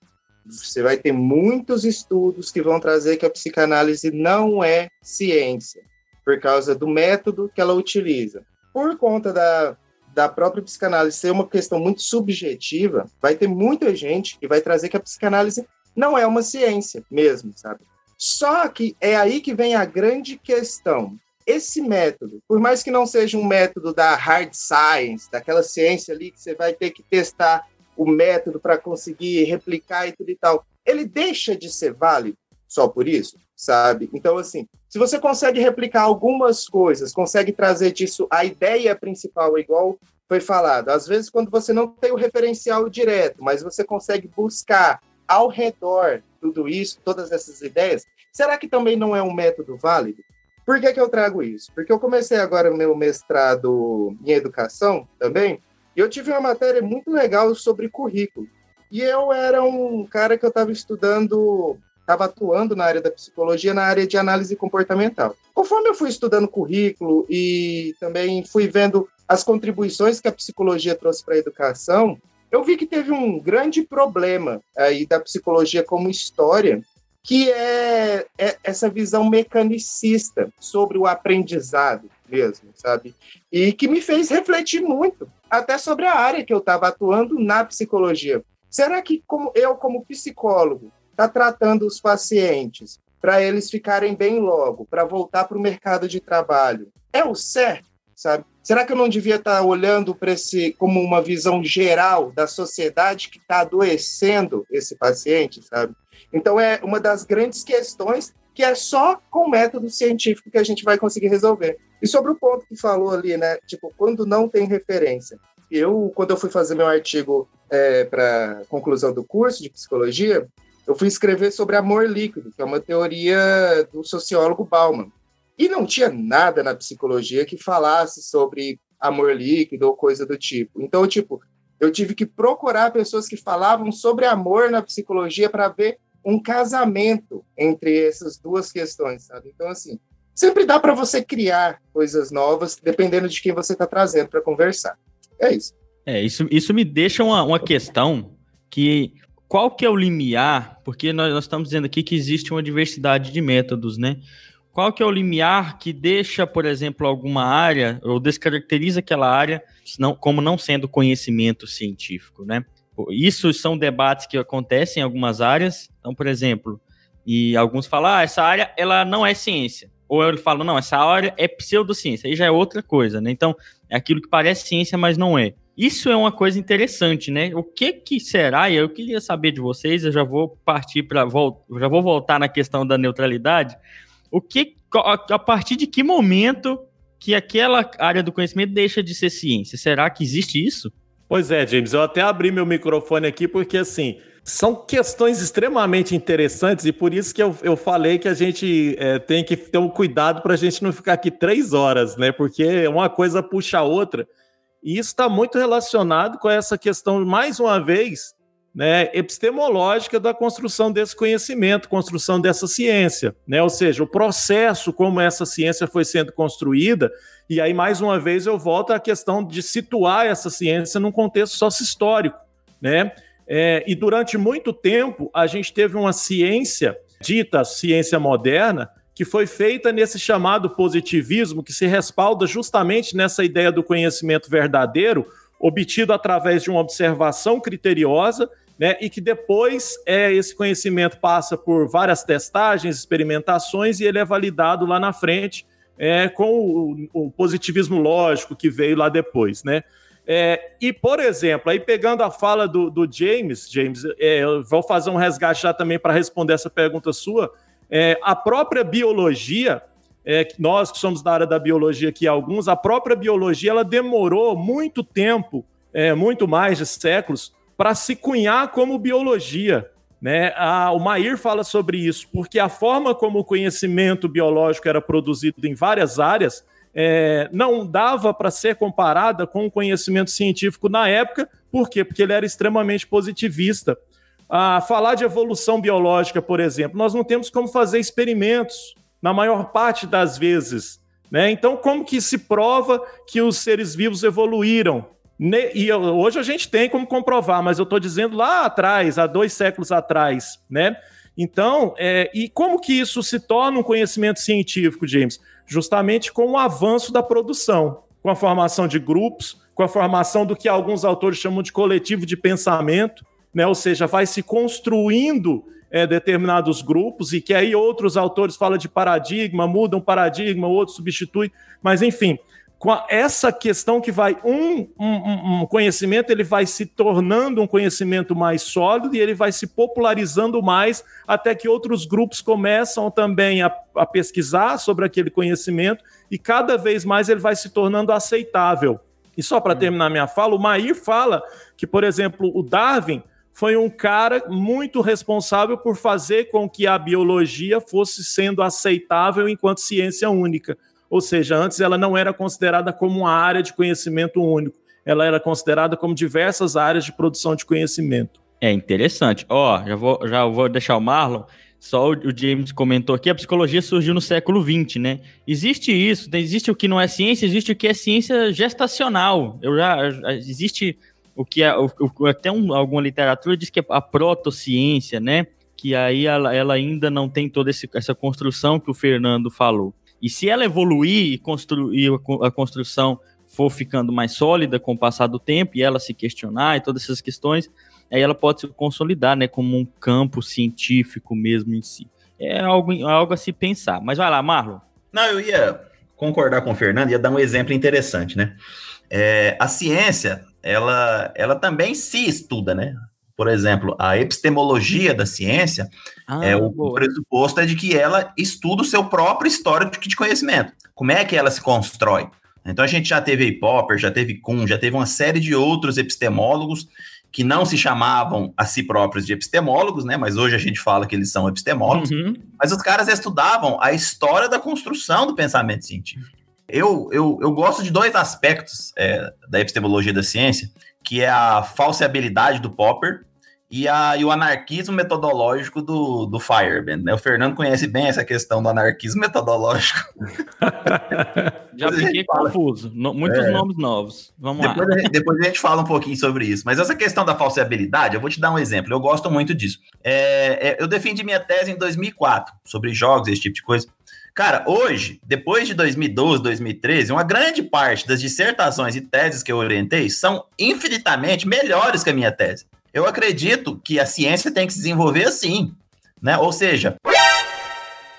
você vai ter muitos estudos que vão trazer que a psicanálise não é ciência por causa do método que ela utiliza. Por conta da, da própria psicanálise ser uma questão muito subjetiva, vai ter muita gente que vai trazer que a psicanálise não é uma ciência mesmo, sabe? Só que é aí que vem a grande questão. Esse método, por mais que não seja um método da hard science, daquela ciência ali que você vai ter que testar o método para conseguir replicar e tudo e tal, ele deixa de ser válido só por isso? Sabe? Então, assim, se você consegue replicar algumas coisas, consegue trazer disso a ideia principal, igual foi falado, às vezes quando você não tem o referencial direto, mas você consegue buscar ao redor tudo isso, todas essas ideias, será que também não é um método válido? Por que, que eu trago isso? Porque eu comecei agora o meu mestrado em educação também, e eu tive uma matéria muito legal sobre currículo. E eu era um cara que eu estava estudando estava atuando na área da psicologia, na área de análise comportamental. Conforme eu fui estudando currículo e também fui vendo as contribuições que a psicologia trouxe para a educação, eu vi que teve um grande problema aí da psicologia como história, que é, é essa visão mecanicista sobre o aprendizado mesmo, sabe? E que me fez refletir muito, até sobre a área que eu estava atuando na psicologia. Será que como eu, como psicólogo, está tratando os pacientes para eles ficarem bem logo, para voltar para o mercado de trabalho, é o certo, sabe? Será que eu não devia estar tá olhando para esse como uma visão geral da sociedade que está adoecendo esse paciente, sabe? Então é uma das grandes questões que é só com método científico que a gente vai conseguir resolver. E sobre o ponto que falou ali, né? Tipo, quando não tem referência. Eu, quando eu fui fazer meu artigo é, para conclusão do curso de psicologia, eu fui escrever sobre amor líquido, que é uma teoria do sociólogo Bauman. E não tinha nada na psicologia que falasse sobre amor líquido ou coisa do tipo. Então, tipo, eu tive que procurar pessoas que falavam sobre amor na psicologia para ver um casamento entre essas duas questões, sabe? Então, assim, sempre dá para você criar coisas novas, dependendo de quem você está trazendo para conversar. É isso. É, isso, isso me deixa uma, uma questão que qual que é o limiar? Porque nós, nós, estamos dizendo aqui que existe uma diversidade de métodos, né? Qual que é o limiar que deixa, por exemplo, alguma área ou descaracteriza aquela área como não sendo conhecimento científico, né? Isso são debates que acontecem em algumas áreas. Então, por exemplo, e alguns falam, ah, essa área ela não é ciência. Ou ele fala, não, essa área é pseudociência. Aí já é outra coisa, né? Então, é aquilo que parece ciência, mas não é. Isso é uma coisa interessante, né? O que que será? Eu queria saber de vocês, eu já vou partir para já vou voltar na questão da neutralidade. O que a partir de que momento que aquela área do conhecimento deixa de ser ciência? Será que existe isso? Pois é, James, eu até abri meu microfone aqui porque assim, são questões extremamente interessantes e por isso que eu, eu falei que a gente é, tem que ter um cuidado para a gente não ficar aqui três horas, né? Porque uma coisa puxa a outra. E isso está muito relacionado com essa questão, mais uma vez, né, epistemológica da construção desse conhecimento, construção dessa ciência, né? Ou seja, o processo como essa ciência foi sendo construída, e aí mais uma vez eu volto à questão de situar essa ciência num contexto sócio-histórico, né? É, e durante muito tempo a gente teve uma ciência dita ciência moderna que foi feita nesse chamado positivismo, que se respalda justamente nessa ideia do conhecimento verdadeiro, obtido através de uma observação criteriosa, né, e que depois é, esse conhecimento passa por várias testagens, experimentações, e ele é validado lá na frente é, com o, o positivismo lógico que veio lá depois. Né? É, e, por exemplo, aí pegando a fala do, do James, James, é, eu vou fazer um resgate já também para responder essa pergunta sua. É, a própria biologia, é, nós que somos da área da biologia aqui, alguns, a própria biologia ela demorou muito tempo, é, muito mais de séculos, para se cunhar como biologia. Né? A, o Mair fala sobre isso, porque a forma como o conhecimento biológico era produzido em várias áreas é, não dava para ser comparada com o conhecimento científico na época, por quê? Porque ele era extremamente positivista a falar de evolução biológica, por exemplo, nós não temos como fazer experimentos na maior parte das vezes. Né? Então, como que se prova que os seres vivos evoluíram? E hoje a gente tem como comprovar, mas eu estou dizendo lá atrás, há dois séculos atrás, né? Então, é, e como que isso se torna um conhecimento científico, James? Justamente com o avanço da produção, com a formação de grupos, com a formação do que alguns autores chamam de coletivo de pensamento, né? ou seja, vai se construindo é, determinados grupos e que aí outros autores falam de paradigma, mudam paradigma, outro substitui, mas enfim, com a, essa questão que vai um, um, um, conhecimento ele vai se tornando um conhecimento mais sólido e ele vai se popularizando mais até que outros grupos começam também a, a pesquisar sobre aquele conhecimento e cada vez mais ele vai se tornando aceitável. E só para hum. terminar minha fala, o Mair fala que, por exemplo, o Darwin foi um cara muito responsável por fazer com que a biologia fosse sendo aceitável enquanto ciência única. Ou seja, antes ela não era considerada como uma área de conhecimento único, ela era considerada como diversas áreas de produção de conhecimento. É interessante. Ó, oh, já vou, já vou deixar o Marlon. Só o James comentou aqui, a psicologia surgiu no século XX, né? Existe isso, existe o que não é ciência, existe o que é ciência gestacional. Eu já existe o que é, o, o, até um, alguma literatura diz que é a protociência, né? Que aí ela, ela ainda não tem toda esse, essa construção que o Fernando falou. E se ela evoluir e construir a construção for ficando mais sólida com o passar do tempo e ela se questionar e todas essas questões, aí ela pode se consolidar, né, como um campo científico mesmo em si. É algo, algo a se pensar. Mas vai lá, Marlon. Não, eu ia concordar com o Fernando, ia dar um exemplo interessante, né? É, a ciência, ela, ela também se estuda, né? Por exemplo, a epistemologia da ciência, ah, é, o boa. pressuposto é de que ela estuda o seu próprio histórico de conhecimento. Como é que ela se constrói? Então a gente já teve Popper, já teve Kuhn, já teve uma série de outros epistemólogos que não se chamavam a si próprios de epistemólogos, né? Mas hoje a gente fala que eles são epistemólogos. Uhum. Mas os caras estudavam a história da construção do pensamento científico. Eu, eu, eu gosto de dois aspectos é, da epistemologia da ciência, que é a falseabilidade do Popper e, a, e o anarquismo metodológico do, do Fireband. Né? O Fernando conhece bem essa questão do anarquismo metodológico. [LAUGHS] Já fiquei confuso. No, muitos é. nomes novos. Vamos depois lá. A, depois a gente fala um pouquinho sobre isso. Mas essa questão da falseabilidade, eu vou te dar um exemplo. Eu gosto muito disso. É, é, eu defendi minha tese em 2004 sobre jogos, esse tipo de coisa. Cara, hoje, depois de 2012, 2013, uma grande parte das dissertações e teses que eu orientei são infinitamente melhores que a minha tese. Eu acredito que a ciência tem que se desenvolver assim, né? Ou seja,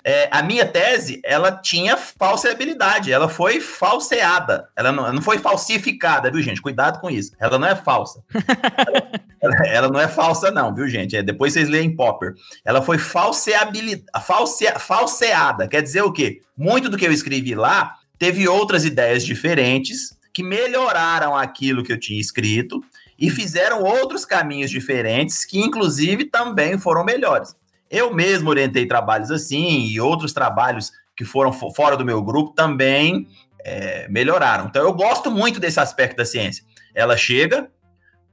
é, a minha tese, ela tinha falseabilidade, ela foi falseada, ela não, não foi falsificada, viu, gente? Cuidado com isso. Ela não é falsa. [LAUGHS] ela, ela, não é falsa, não, viu, gente? É, depois vocês leem Popper. Ela foi falseabilidade, false, falseada. Quer dizer o quê? Muito do que eu escrevi lá teve outras ideias diferentes que melhoraram aquilo que eu tinha escrito e fizeram outros caminhos diferentes que, inclusive, também foram melhores. Eu mesmo orientei trabalhos assim e outros trabalhos que foram fora do meu grupo também é, melhoraram. Então, eu gosto muito desse aspecto da ciência. Ela chega,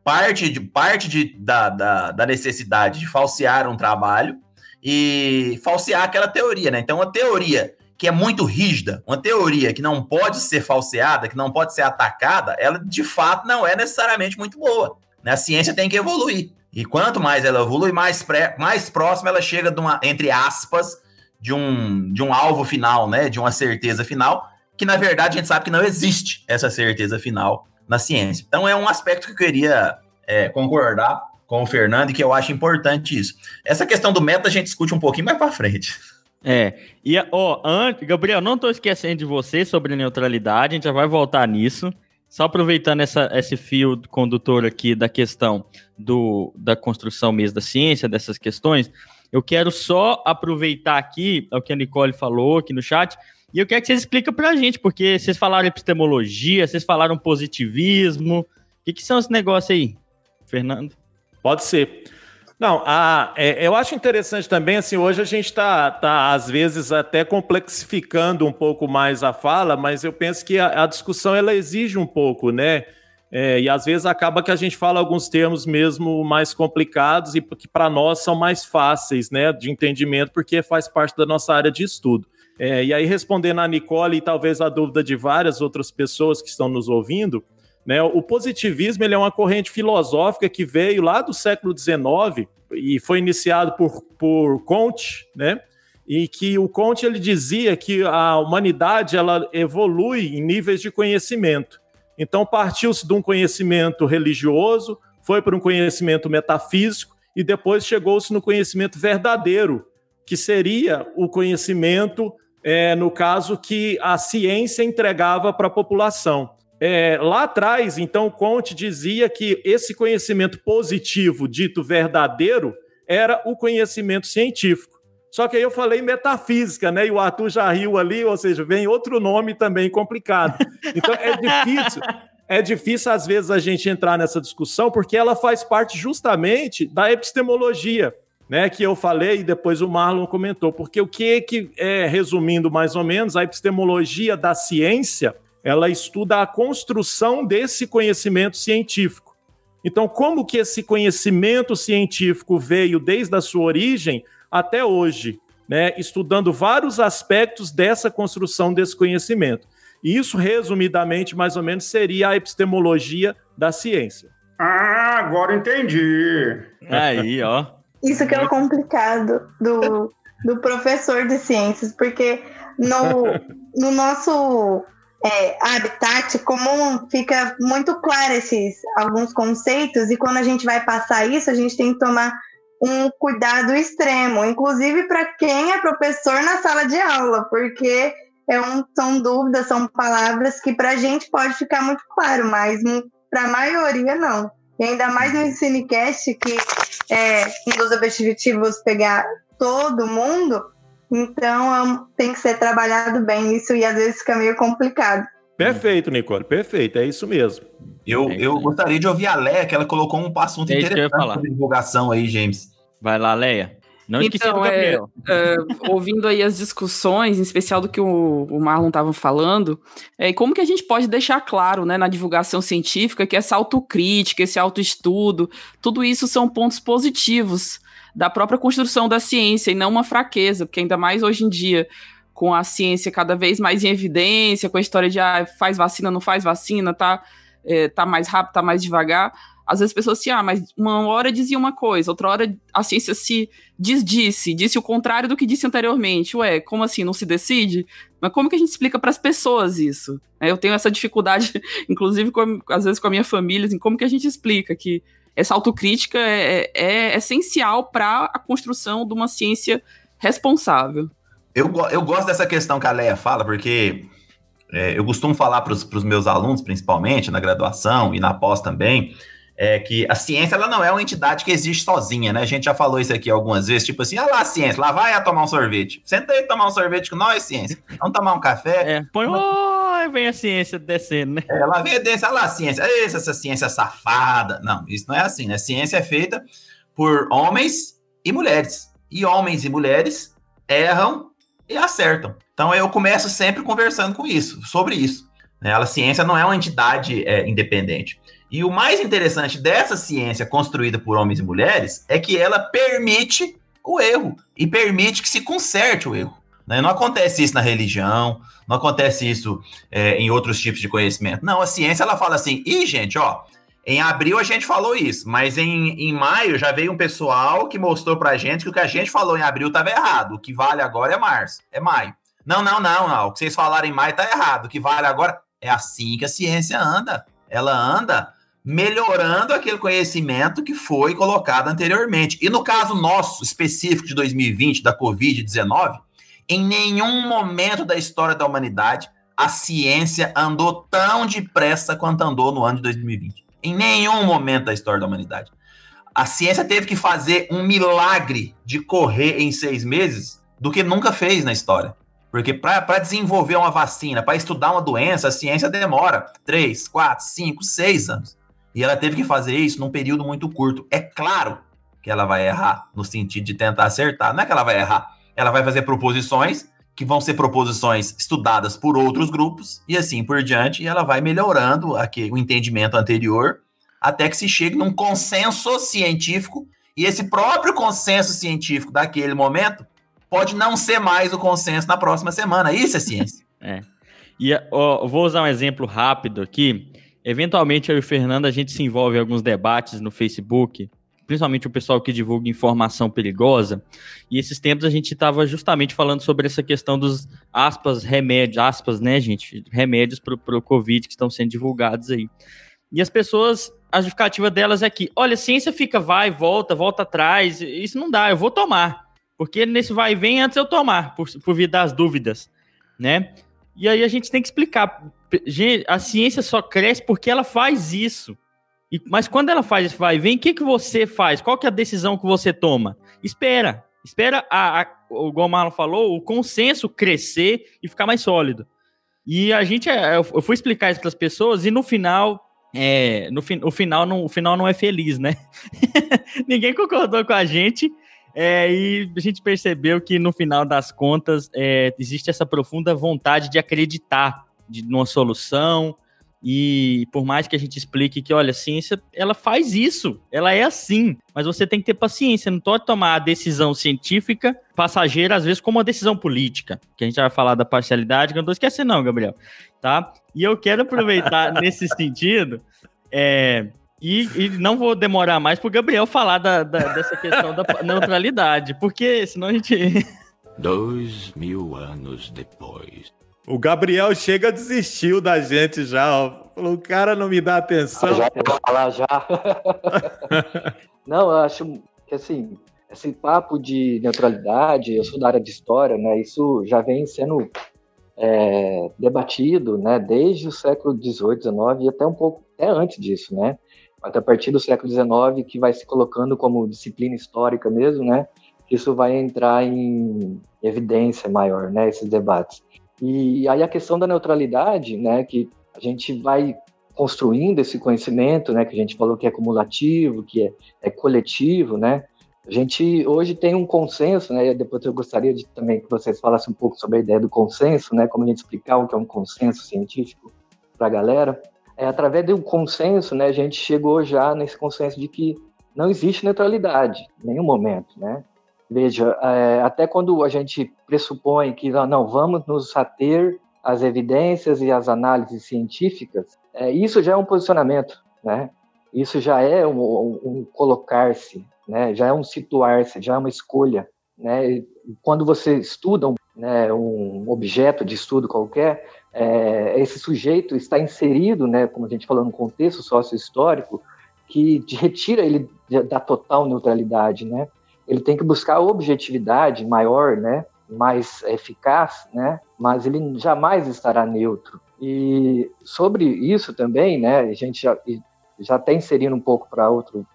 parte, de, parte de, da, da, da necessidade de falsear um trabalho e falsear aquela teoria, né? Então, a teoria que é muito rígida, uma teoria que não pode ser falseada, que não pode ser atacada, ela de fato não é necessariamente muito boa. Né? A ciência tem que evoluir. E quanto mais ela evolui, mais, pré, mais próxima ela chega de uma, entre aspas, de um, de um alvo final, né? De uma certeza final, que na verdade a gente sabe que não existe essa certeza final na ciência. Então é um aspecto que eu queria é, concordar com o Fernando e que eu acho importante isso. Essa questão do meta a gente discute um pouquinho mais para frente. É, e ó, antes, Gabriel, não tô esquecendo de você sobre neutralidade, a gente já vai voltar nisso. Só aproveitando essa, esse fio condutor aqui da questão do, da construção mesmo da ciência, dessas questões, eu quero só aproveitar aqui o que a Nicole falou aqui no chat, e eu quero que vocês expliquem pra gente, porque vocês falaram epistemologia, vocês falaram positivismo, o que, que são esses negócios aí, Fernando? Pode ser. Não, a, é, eu acho interessante também, assim, hoje a gente está, tá, às vezes, até complexificando um pouco mais a fala, mas eu penso que a, a discussão, ela exige um pouco, né? É, e às vezes acaba que a gente fala alguns termos mesmo mais complicados e que para nós são mais fáceis, né, de entendimento, porque faz parte da nossa área de estudo. É, e aí, respondendo a Nicole e talvez a dúvida de várias outras pessoas que estão nos ouvindo, né? O positivismo ele é uma corrente filosófica que veio lá do século XIX e foi iniciado por, por Comte, né? e que o Comte ele dizia que a humanidade ela evolui em níveis de conhecimento. Então partiu-se de um conhecimento religioso, foi para um conhecimento metafísico e depois chegou-se no conhecimento verdadeiro, que seria o conhecimento, é, no caso que a ciência entregava para a população. É, lá atrás, então, Conte dizia que esse conhecimento positivo, dito verdadeiro, era o conhecimento científico. Só que aí eu falei metafísica, né? E o Arthur já riu ali, ou seja, vem outro nome também complicado. Então é difícil, é difícil às vezes a gente entrar nessa discussão, porque ela faz parte justamente da epistemologia, né? Que eu falei e depois o Marlon comentou. Porque o que que é, resumindo mais ou menos, a epistemologia da ciência ela estuda a construção desse conhecimento científico. Então, como que esse conhecimento científico veio desde a sua origem até hoje, né, estudando vários aspectos dessa construção desse conhecimento. E isso, resumidamente, mais ou menos, seria a epistemologia da ciência. Ah, agora entendi. Aí, ó. Isso que é o complicado do, do professor de ciências, porque no, no nosso é, habitat comum fica muito claro esses alguns conceitos e quando a gente vai passar isso a gente tem que tomar um cuidado extremo, inclusive para quem é professor na sala de aula, porque é um, são dúvidas, são palavras que para a gente pode ficar muito claro, mas para a maioria não. E ainda mais no Ensinecast, que é um dos objetivos pegar todo mundo, então tem que ser trabalhado bem isso e às vezes fica meio complicado. Perfeito, Nicole, perfeito, é isso mesmo. Eu, é eu gostaria de ouvir a Leia, que ela colocou um assunto É interessante falar. sobre divulgação aí, James. Vai lá, Leia. Não esqueci então, do Gabriel. É, é, ouvindo aí as discussões, em especial do que o, o Marlon estava falando, é, como que a gente pode deixar claro né, na divulgação científica que essa autocrítica, esse autoestudo, tudo isso são pontos positivos da própria construção da ciência e não uma fraqueza, porque ainda mais hoje em dia, com a ciência cada vez mais em evidência, com a história de ah, faz vacina, não faz vacina, tá, é, tá mais rápido, tá mais devagar às vezes as pessoas assim, ah, mas uma hora dizia uma coisa, outra hora a ciência se desdisse, disse o contrário do que disse anteriormente. Ué, como assim? Não se decide? Mas como que a gente explica para as pessoas isso? É, eu tenho essa dificuldade, [LAUGHS] inclusive, com, às vezes com a minha família, assim, como que a gente explica que essa autocrítica é, é, é essencial para a construção de uma ciência responsável. Eu, eu gosto dessa questão que a Leia fala, porque é, eu costumo falar para os meus alunos, principalmente na graduação e na pós também, é que a ciência ela não é uma entidade que existe sozinha, né? A gente já falou isso aqui algumas vezes, tipo assim, ah lá, ciência, lá vai a tomar um sorvete. Senta aí tomar um sorvete com nós, ciência. Vamos tomar um café. É, põe oh, vem a ciência descendo, né? É, lá vem a ciência, lá a ciência, essa, essa ciência safada. Não, isso não é assim, né? Ciência é feita por homens e mulheres. E homens e mulheres erram e acertam. Então eu começo sempre conversando com isso, sobre isso. Né? A ciência não é uma entidade é, independente. E o mais interessante dessa ciência construída por homens e mulheres é que ela permite o erro e permite que se conserte o erro. Né? Não acontece isso na religião, não acontece isso é, em outros tipos de conhecimento. Não, a ciência ela fala assim, e gente, ó, em abril a gente falou isso, mas em, em maio já veio um pessoal que mostrou pra gente que o que a gente falou em abril estava errado. O que vale agora é março, é maio. Não, não, não, não. O que vocês falaram em maio tá errado. O que vale agora é assim que a ciência anda. Ela anda melhorando aquele conhecimento que foi colocado anteriormente. E no caso nosso, específico de 2020, da Covid-19, em nenhum momento da história da humanidade a ciência andou tão depressa quanto andou no ano de 2020. Em nenhum momento da história da humanidade. A ciência teve que fazer um milagre de correr em seis meses do que nunca fez na história. Porque para desenvolver uma vacina, para estudar uma doença, a ciência demora três, quatro, cinco, seis anos. E ela teve que fazer isso num período muito curto. É claro que ela vai errar, no sentido de tentar acertar. Não é que ela vai errar, ela vai fazer proposições que vão ser proposições estudadas por outros grupos e assim por diante, e ela vai melhorando aqui, o entendimento anterior até que se chegue num consenso científico, e esse próprio consenso científico daquele momento pode não ser mais o consenso na próxima semana. Isso é ciência. [LAUGHS] é. E ó, vou usar um exemplo rápido aqui. Eventualmente, eu e o Fernando, a gente se envolve em alguns debates no Facebook, principalmente o pessoal que divulga informação perigosa. E esses tempos a gente estava justamente falando sobre essa questão dos aspas, remédios, aspas, né, gente? Remédios para o Covid que estão sendo divulgados aí. E as pessoas, a justificativa delas é que, olha, a ciência fica vai, volta, volta atrás, isso não dá, eu vou tomar. Porque nesse vai e vem antes eu tomar, por, por vir das dúvidas, né? E aí a gente tem que explicar. A ciência só cresce porque ela faz isso. E, mas quando ela faz esse vai e vem, o que, que você faz? Qual que é a decisão que você toma? Espera. Espera, a, a, o Marlon falou, o consenso crescer e ficar mais sólido. E a gente, é, eu fui explicar isso para as pessoas e no final, é, no, o, final não, o final não é feliz, né? [LAUGHS] Ninguém concordou com a gente é, e a gente percebeu que no final das contas é, existe essa profunda vontade de acreditar de, numa solução. E por mais que a gente explique que, olha, a ciência, ela faz isso, ela é assim, mas você tem que ter paciência, não pode tomar a decisão científica passageira, às vezes, como uma decisão política, que a gente vai falar da parcialidade, que eu não tô esquecendo não, Gabriel, tá? E eu quero aproveitar [LAUGHS] nesse sentido, é, e, e, não vou demorar mais pro Gabriel falar da, da, dessa questão da [LAUGHS] neutralidade, porque senão a gente. Dois mil anos depois. O Gabriel chega desistiu da gente já, ó. Falou, o cara não me dá atenção. Ah, já vou falar já. [LAUGHS] não, eu acho que assim, esse papo de neutralidade, eu sou da área de história, né? Isso já vem sendo é, debatido, né? Desde o século XVIII, XIX e até um pouco até antes disso, né? até a partir do século XIX, que vai se colocando como disciplina histórica mesmo, né? Isso vai entrar em evidência maior, né? Esses debates. E aí a questão da neutralidade, né? Que a gente vai construindo esse conhecimento, né? Que a gente falou que é cumulativo, que é, é coletivo, né? A gente hoje tem um consenso, né? Depois eu gostaria de também que vocês falassem um pouco sobre a ideia do consenso, né? Como a gente explicar o que é um consenso científico para a galera. É, através do consenso, né? A gente chegou já nesse consenso de que não existe neutralidade em nenhum momento, né? Veja, é, até quando a gente pressupõe que não, vamos nos ater às evidências e às análises científicas, é, isso já é um posicionamento, né? Isso já é um, um, um colocar-se, né? Já é um situar-se, já é uma escolha, né? Quando você estuda né, um objeto de estudo qualquer, é, esse sujeito está inserido, né, como a gente falou, no contexto sócio-histórico que retira ele da total neutralidade, né? Ele tem que buscar objetividade maior, né? Mais eficaz, né? Mas ele jamais estará neutro. E sobre isso também, né? A gente já já está inserindo um pouco para outro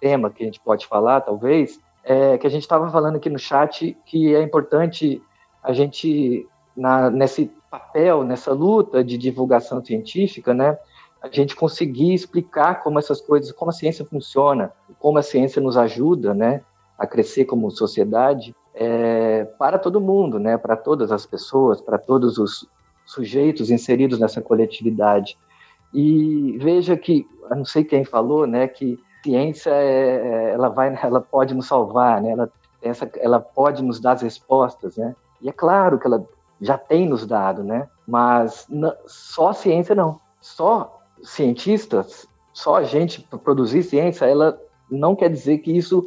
tema que a gente pode falar, talvez, é que a gente estava falando aqui no chat que é importante a gente na, nesse papel, nessa luta de divulgação científica, né? a gente conseguir explicar como essas coisas, como a ciência funciona, como a ciência nos ajuda, né, a crescer como sociedade, é, para todo mundo, né, para todas as pessoas, para todos os sujeitos inseridos nessa coletividade. E veja que, não sei quem falou, né, que ciência é, é ela vai, [LAUGHS] ela pode nos salvar, né, ela, essa, ela pode nos dar as respostas, né, e é claro que ela já tem nos dado, né, mas só ciência não. Só cientistas, só a gente produzir ciência, ela não quer dizer que isso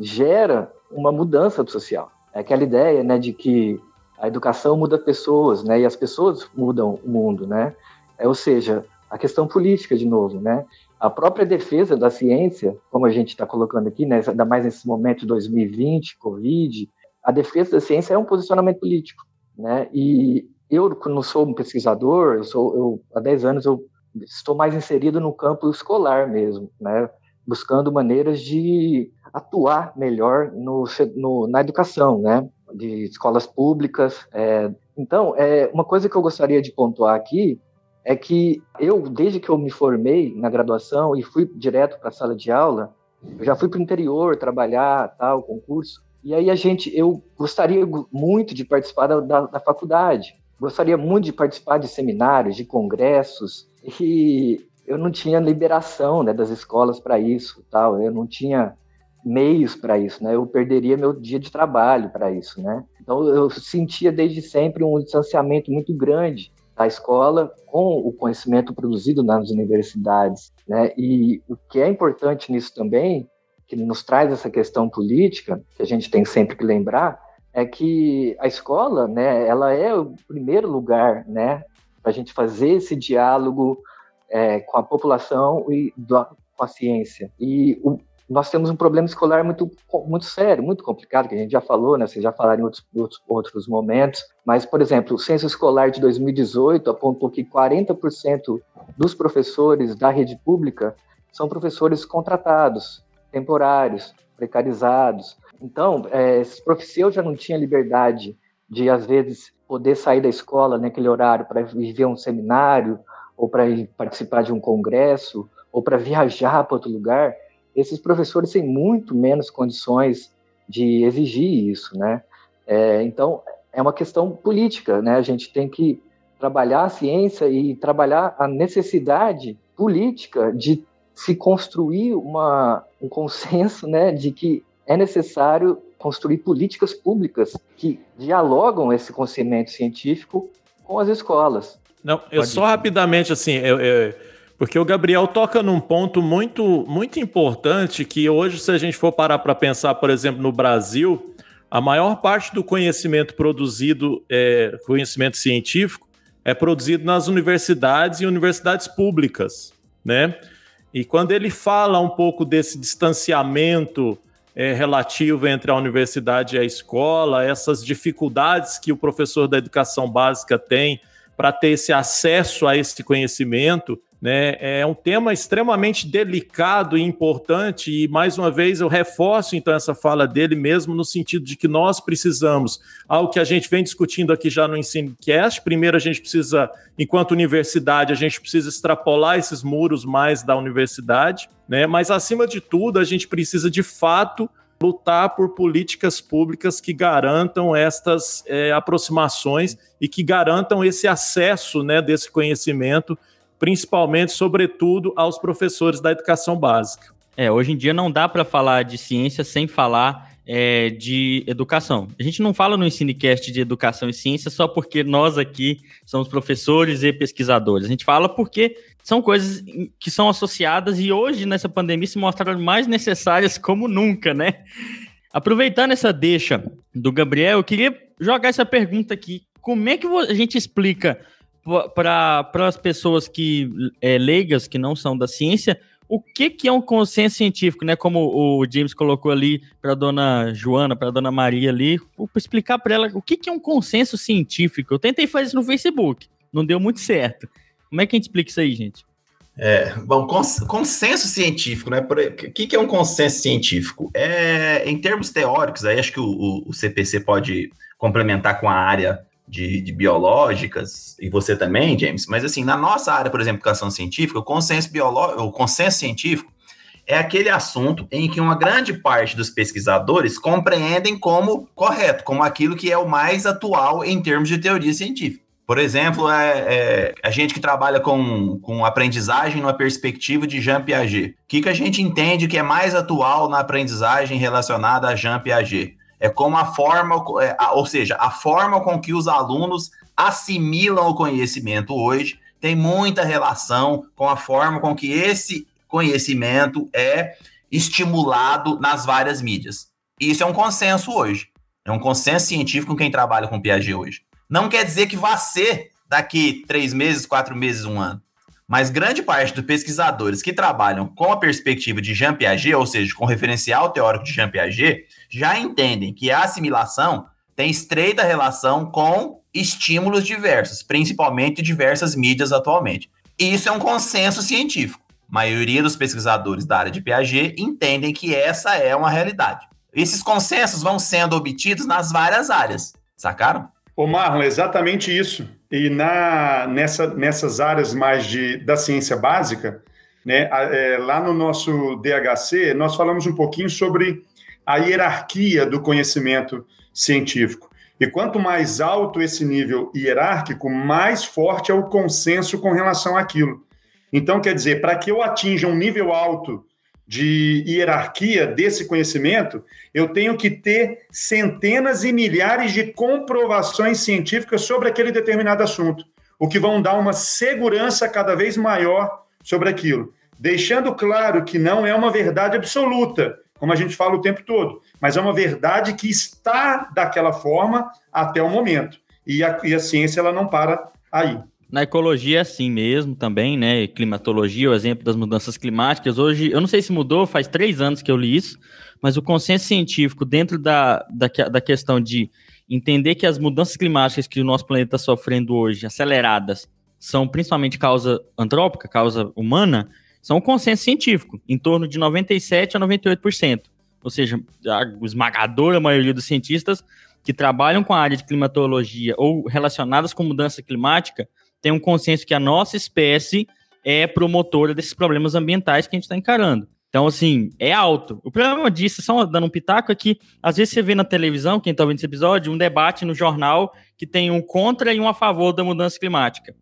gera uma mudança social. É aquela ideia, né, de que a educação muda pessoas, né, e as pessoas mudam o mundo, né? É, ou seja, a questão política de novo, né? A própria defesa da ciência, como a gente está colocando aqui, né, ainda mais nesse momento de 2020, Covid, a defesa da ciência é um posicionamento político, né? E eu não sou um pesquisador, eu sou, eu, há 10 anos eu estou mais inserido no campo escolar mesmo, né? Buscando maneiras de atuar melhor no, no, na educação, né? de escolas públicas. É. Então, é, uma coisa que eu gostaria de pontuar aqui é que eu, desde que eu me formei na graduação e fui direto para a sala de aula, eu já fui para o interior trabalhar, tal, concurso, e aí a gente, eu gostaria muito de participar da, da, da faculdade, gostaria muito de participar de seminários, de congressos, e eu não tinha liberação né, das escolas para isso, tal. Eu não tinha meios para isso, né? Eu perderia meu dia de trabalho para isso, né? Então eu sentia desde sempre um distanciamento muito grande da escola com o conhecimento produzido nas universidades, né? E o que é importante nisso também, que nos traz essa questão política, que a gente tem sempre que lembrar, é que a escola, né, ela é o primeiro lugar, né, para a gente fazer esse diálogo é, com a população e do, com a ciência. E o, nós temos um problema escolar muito, muito sério, muito complicado, que a gente já falou, né? Vocês já falaram em outros, outros, outros momentos. Mas, por exemplo, o censo escolar de 2018 apontou que 40% dos professores da rede pública são professores contratados, temporários, precarizados. Então, é, esses professores já não tinham liberdade de, às vezes, poder sair da escola naquele horário para viver um seminário, ou para participar de um congresso, ou para viajar para outro lugar, esses professores têm muito menos condições de exigir isso, né? É, então, é uma questão política, né? A gente tem que trabalhar a ciência e trabalhar a necessidade política de se construir uma, um consenso, né, de que é necessário construir políticas públicas que dialogam esse conhecimento científico com as escolas. Não, eu Pode só ir. rapidamente assim, eu, eu, porque o Gabriel toca num ponto muito, muito importante que hoje, se a gente for parar para pensar, por exemplo, no Brasil, a maior parte do conhecimento produzido, é, conhecimento científico, é produzido nas universidades e universidades públicas, né? E quando ele fala um pouco desse distanciamento é, relativo entre a universidade e a escola, essas dificuldades que o professor da educação básica tem para ter esse acesso a esse conhecimento, né? É um tema extremamente delicado e importante, e mais uma vez eu reforço então essa fala dele mesmo no sentido de que nós precisamos, algo que a gente vem discutindo aqui já no EnsinoCast, primeiro a gente precisa, enquanto universidade, a gente precisa extrapolar esses muros mais da universidade, né? Mas acima de tudo, a gente precisa de fato lutar por políticas públicas que garantam estas é, aproximações e que garantam esse acesso né, desse conhecimento, principalmente, sobretudo, aos professores da educação básica. É, hoje em dia não dá para falar de ciência sem falar é, de educação. A gente não fala no Ensinecast de educação e ciência só porque nós aqui somos professores e pesquisadores. A gente fala porque são coisas que são associadas e hoje, nessa pandemia, se mostraram mais necessárias como nunca, né? Aproveitando essa deixa do Gabriel, eu queria jogar essa pergunta aqui. Como é que a gente explica para as pessoas que é, leigas, que não são da ciência, o que, que é um consenso científico, né? Como o James colocou ali para dona Joana, para dona Maria ali, para explicar para ela o que, que é um consenso científico. Eu tentei fazer isso no Facebook, não deu muito certo. Como é que a gente explica isso aí, gente? É, bom, cons consenso científico, né? O que, que é um consenso científico? É, em termos teóricos, aí acho que o, o CPC pode complementar com a área de, de, biológicas, e você também, James, mas assim, na nossa área, por exemplo, educação científica, o consenso biológico, o consenso científico é aquele assunto em que uma grande parte dos pesquisadores compreendem como correto, como aquilo que é o mais atual em termos de teoria científica. Por exemplo, é, é, a gente que trabalha com, com aprendizagem numa perspectiva de Jean Piaget. O que, que a gente entende que é mais atual na aprendizagem relacionada a Jean Piaget? É como a forma, é, ou seja, a forma com que os alunos assimilam o conhecimento hoje tem muita relação com a forma com que esse conhecimento é estimulado nas várias mídias. Isso é um consenso hoje. É um consenso científico com quem trabalha com Piaget hoje. Não quer dizer que vá ser daqui três meses, quatro meses, um ano. Mas grande parte dos pesquisadores que trabalham com a perspectiva de Jean Piaget, ou seja, com o referencial teórico de Jean Piaget, já entendem que a assimilação tem estreita relação com estímulos diversos, principalmente diversas mídias atualmente. E isso é um consenso científico. A maioria dos pesquisadores da área de Piaget entendem que essa é uma realidade. Esses consensos vão sendo obtidos nas várias áreas, sacaram? Ô Marlon, exatamente isso. E na, nessa, nessas áreas mais de, da ciência básica, né, é, lá no nosso DHC, nós falamos um pouquinho sobre a hierarquia do conhecimento científico. E quanto mais alto esse nível hierárquico, mais forte é o consenso com relação àquilo. Então, quer dizer, para que eu atinja um nível alto de hierarquia desse conhecimento, eu tenho que ter centenas e milhares de comprovações científicas sobre aquele determinado assunto, o que vão dar uma segurança cada vez maior sobre aquilo, deixando claro que não é uma verdade absoluta, como a gente fala o tempo todo, mas é uma verdade que está daquela forma até o momento. E a, e a ciência ela não para aí. Na ecologia é assim mesmo também, né? Climatologia, o exemplo das mudanças climáticas. Hoje, eu não sei se mudou, faz três anos que eu li isso, mas o consenso científico dentro da, da, da questão de entender que as mudanças climáticas que o nosso planeta está sofrendo hoje, aceleradas, são principalmente causa antrópica, causa humana, são um consenso científico, em torno de 97% a 98%. Ou seja, a esmagadora maioria dos cientistas que trabalham com a área de climatologia ou relacionadas com mudança climática tem um consenso que a nossa espécie é promotora desses problemas ambientais que a gente está encarando. Então, assim, é alto. O problema disso, só dando um pitaco, é que às vezes você vê na televisão, quem está vendo esse episódio, um debate no jornal que tem um contra e um a favor da mudança climática.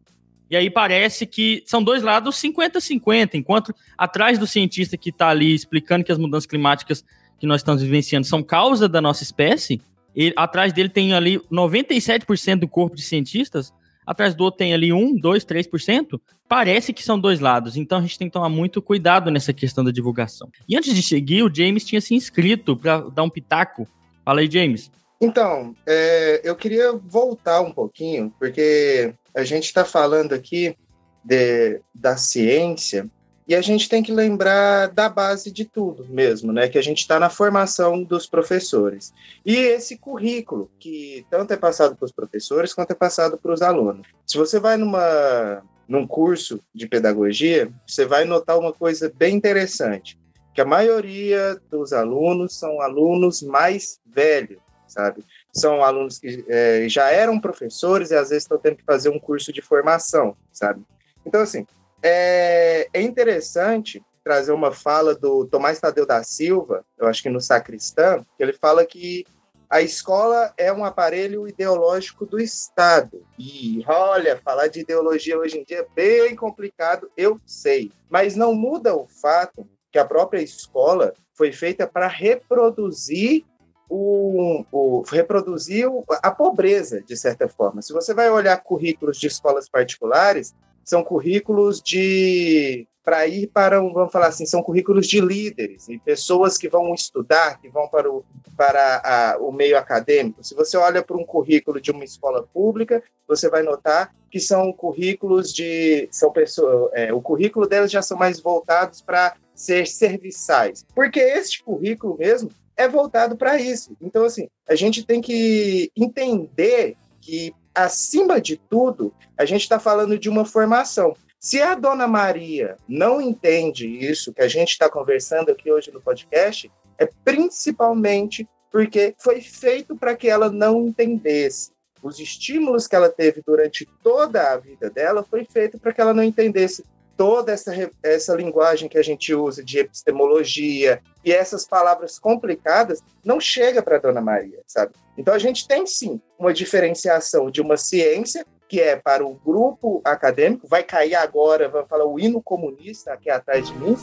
E aí parece que são dois lados 50-50, enquanto atrás do cientista que está ali explicando que as mudanças climáticas que nós estamos vivenciando são causa da nossa espécie, ele, atrás dele tem ali 97% do corpo de cientistas atrás do outro tem ali 1, 2, 3%, parece que são dois lados. Então a gente tem que tomar muito cuidado nessa questão da divulgação. E antes de seguir, o James tinha se inscrito para dar um pitaco. Fala aí, James. Então, é, eu queria voltar um pouquinho, porque a gente está falando aqui de, da ciência e a gente tem que lembrar da base de tudo mesmo, né? Que a gente está na formação dos professores. E esse currículo, que tanto é passado para os professores quanto é passado para os alunos. Se você vai numa, num curso de pedagogia, você vai notar uma coisa bem interessante, que a maioria dos alunos são alunos mais velhos, sabe? São alunos que é, já eram professores e às vezes estão tendo que fazer um curso de formação, sabe? Então, assim, é, é interessante trazer uma fala do Tomás Tadeu da Silva, eu acho que no Sacristã, que ele fala que a escola é um aparelho ideológico do Estado. E olha, falar de ideologia hoje em dia é bem complicado, eu sei. Mas não muda o fato que a própria escola foi feita para reproduzir o, o, reproduzir a pobreza, de certa forma. Se você vai olhar currículos de escolas particulares, são currículos de para ir para um, vamos falar assim, são currículos de líderes e pessoas que vão estudar, que vão para o, para a, o meio acadêmico. Se você olha para um currículo de uma escola pública, você vai notar que são currículos de são pessoas, é, o currículo delas já são mais voltados para ser serviçais, porque este currículo mesmo é voltado para isso. Então assim, a gente tem que entender que acima de tudo, a gente está falando de uma formação. Se a dona Maria não entende isso que a gente está conversando aqui hoje no podcast, é principalmente porque foi feito para que ela não entendesse. Os estímulos que ela teve durante toda a vida dela foi feito para que ela não entendesse toda essa, essa linguagem que a gente usa de epistemologia e essas palavras complicadas não chega para Dona Maria, sabe? Então a gente tem sim uma diferenciação de uma ciência que é para o grupo acadêmico, vai cair agora, vai falar o hino comunista aqui atrás de mim.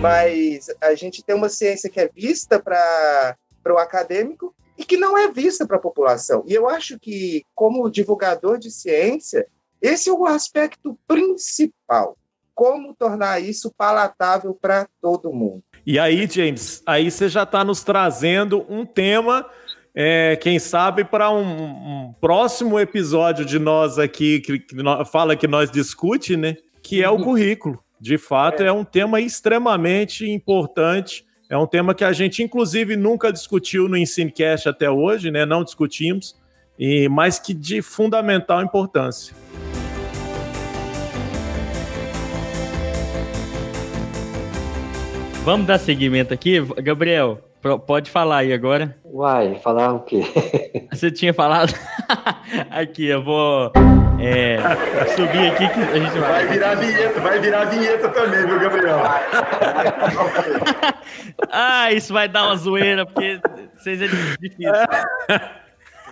Mas a gente tem uma ciência que é vista para o acadêmico e que não é vista para a população. E eu acho que, como divulgador de ciência, esse é o aspecto principal. Como tornar isso palatável para todo mundo. E aí, James, aí você já está nos trazendo um tema, é, quem sabe, para um, um, próximo episódio de nós aqui, que, que fala que nós discute, né? Que é o uhum. currículo. De fato, é. é um tema extremamente importante. É um tema que a gente, inclusive, nunca discutiu no Ensinecast até hoje, né? Não discutimos, e mas que de fundamental importância. Vamos dar seguimento aqui. Gabriel, pode falar aí agora. Uai, falar o quê? [LAUGHS] Você tinha falado? [LAUGHS] aqui, eu vou é, subir aqui que a gente vai. Vai virar vinheta, vai virar vinheta também, viu, Gabriel? [LAUGHS] ah, isso vai dar uma zoeira, porque vocês é difícil.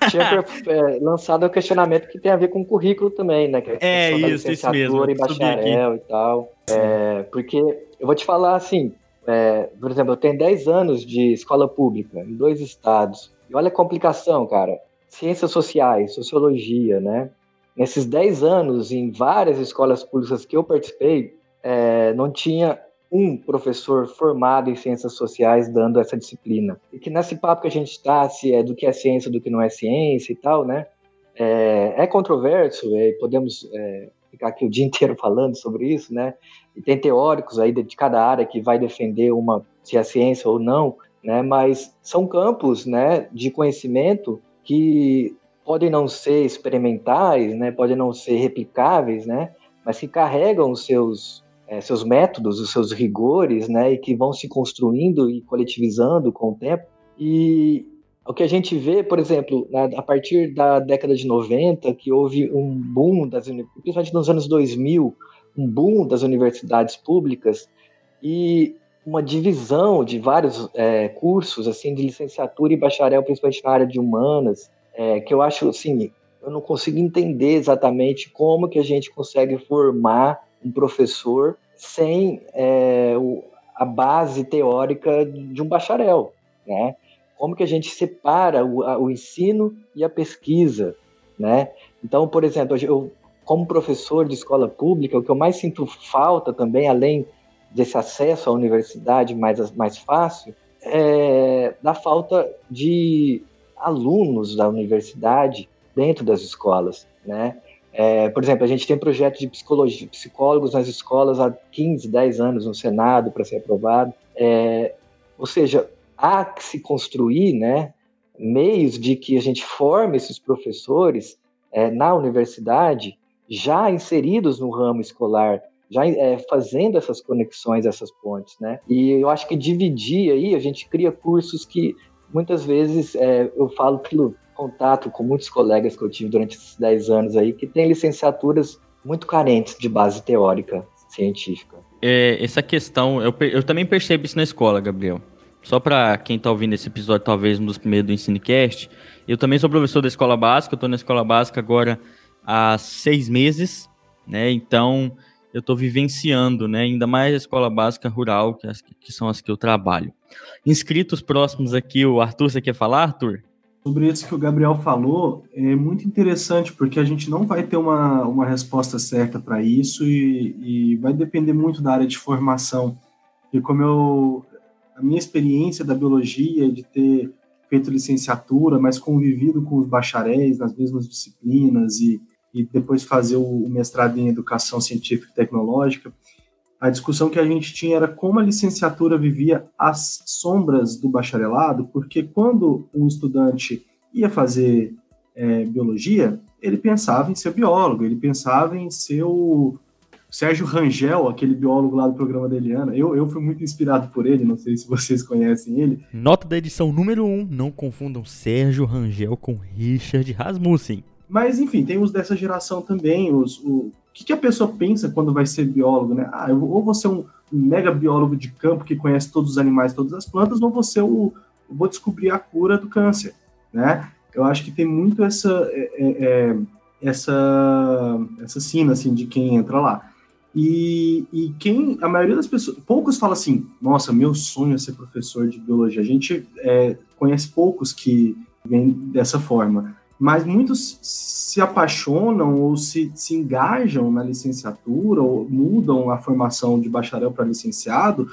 tinha é, lançado o questionamento que tem a ver com o currículo também, né? Que é, é isso, isso mesmo. E bacharel e tal. É, porque eu vou te falar assim, é, por exemplo, eu tenho 10 anos de escola pública em dois estados. E olha a complicação, cara. Ciências sociais, sociologia, né? Nesses 10 anos, em várias escolas públicas que eu participei, é, não tinha um professor formado em ciências sociais dando essa disciplina. E que nesse papo que a gente está, se é do que é ciência, do que não é ciência e tal, né? É, é controverso, é, podemos é, ficar aqui o dia [LAUGHS] inteiro falando sobre isso, né? E tem teóricos aí de cada área que vai defender uma se é ciência ou não, né? Mas são campos, né, de conhecimento que podem não ser experimentais, né? Podem não ser replicáveis, né? Mas que carregam os seus é, seus métodos, os seus rigores, né? E que vão se construindo e coletivizando com o tempo. E o que a gente vê, por exemplo, a partir da década de 90, que houve um boom, das, principalmente nos anos 2000, um boom das universidades públicas e uma divisão de vários é, cursos assim de licenciatura e bacharel, principalmente na área de humanas, é, que eu acho assim, eu não consigo entender exatamente como que a gente consegue formar um professor sem é, o, a base teórica de um bacharel, né? Como que a gente separa o, a, o ensino e a pesquisa, né? Então, por exemplo, eu como professor de escola pública, o que eu mais sinto falta também, além desse acesso à universidade mais, mais fácil, é da falta de alunos da universidade dentro das escolas, né? É, por exemplo, a gente tem projeto de psicologia, psicólogos nas escolas há 15, 10 anos no Senado para ser aprovado. É, ou seja, há que se construir né, meios de que a gente forme esses professores é, na universidade já inseridos no ramo escolar, já é, fazendo essas conexões, essas pontes, né? E eu acho que dividir aí, a gente cria cursos que muitas vezes é, eu falo pelo contato com muitos colegas que eu tive durante esses 10 anos aí, que têm licenciaturas muito carentes de base teórica científica. É, essa questão, eu, eu também percebo isso na escola, Gabriel. Só para quem está ouvindo esse episódio, talvez um dos primeiros do EnsineCast, eu também sou professor da escola básica, eu estou na escola básica agora há seis meses, né? Então, eu estou vivenciando, né? Ainda mais a escola básica rural, que, as, que são as que eu trabalho. Inscritos próximos aqui, o Arthur, você quer falar, Arthur? Sobre isso que o Gabriel falou, é muito interessante, porque a gente não vai ter uma, uma resposta certa para isso e, e, vai depender muito da área de formação. E como eu. A minha experiência da biologia, de ter feito licenciatura, mas convivido com os bacharéis nas mesmas disciplinas e, e depois fazer o, mestrado em educação científica e tecnológica, a discussão que a gente tinha era como a licenciatura vivia às sombras do bacharelado, porque quando um estudante ia fazer é, biologia, ele pensava em ser biólogo, ele pensava em ser o Sérgio Rangel, aquele biólogo lá do programa da Eliana. Eu, eu fui muito inspirado por ele, não sei se vocês conhecem ele. Nota da edição número 1, um, não confundam Sérgio Rangel com Richard Rasmussen. Mas, enfim, tem os dessa geração também, os, o, que, que a pessoa pensa quando vai ser biólogo, né? Ah, eu, ou vou ser um mega biólogo de campo que conhece todos os animais, todas as plantas, ou vou ser o vou descobrir a cura do câncer, né? Eu acho que tem muito essa é, é, é, essa essa sina assim de quem entra lá. E, e quem a maioria das pessoas, poucos falam assim, nossa, meu sonho é ser professor de biologia. A gente é, conhece poucos que vêm dessa forma mas muitos se apaixonam ou se, se engajam na licenciatura ou mudam a formação de bacharel para licenciado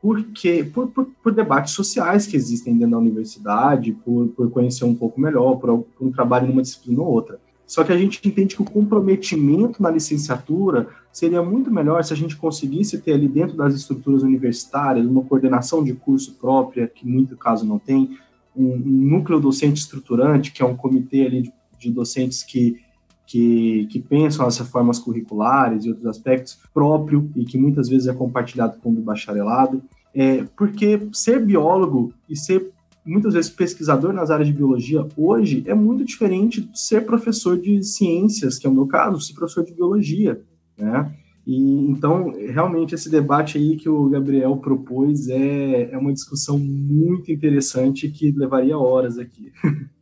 porque por, por, por, debates sociais que existem dentro da universidade, por, por conhecer um pouco melhor, por, por um trabalho numa disciplina ou outra. Só que a gente entende que o comprometimento na licenciatura seria muito melhor se a gente conseguisse ter ali dentro das estruturas universitárias uma coordenação de curso própria, que muito caso não tem, um, núcleo docente estruturante, que é um comitê ali de, de docentes que, que, que, pensam as reformas curriculares e outros aspectos próprio e que muitas vezes é compartilhado com o bacharelado. É, porque ser biólogo e ser muitas vezes pesquisador nas áreas de biologia hoje é muito diferente de ser professor de ciências, que é o meu caso, ser professor de biologia, né? E então, realmente, esse debate aí que o Gabriel propôs é, é uma discussão muito interessante que levaria horas aqui.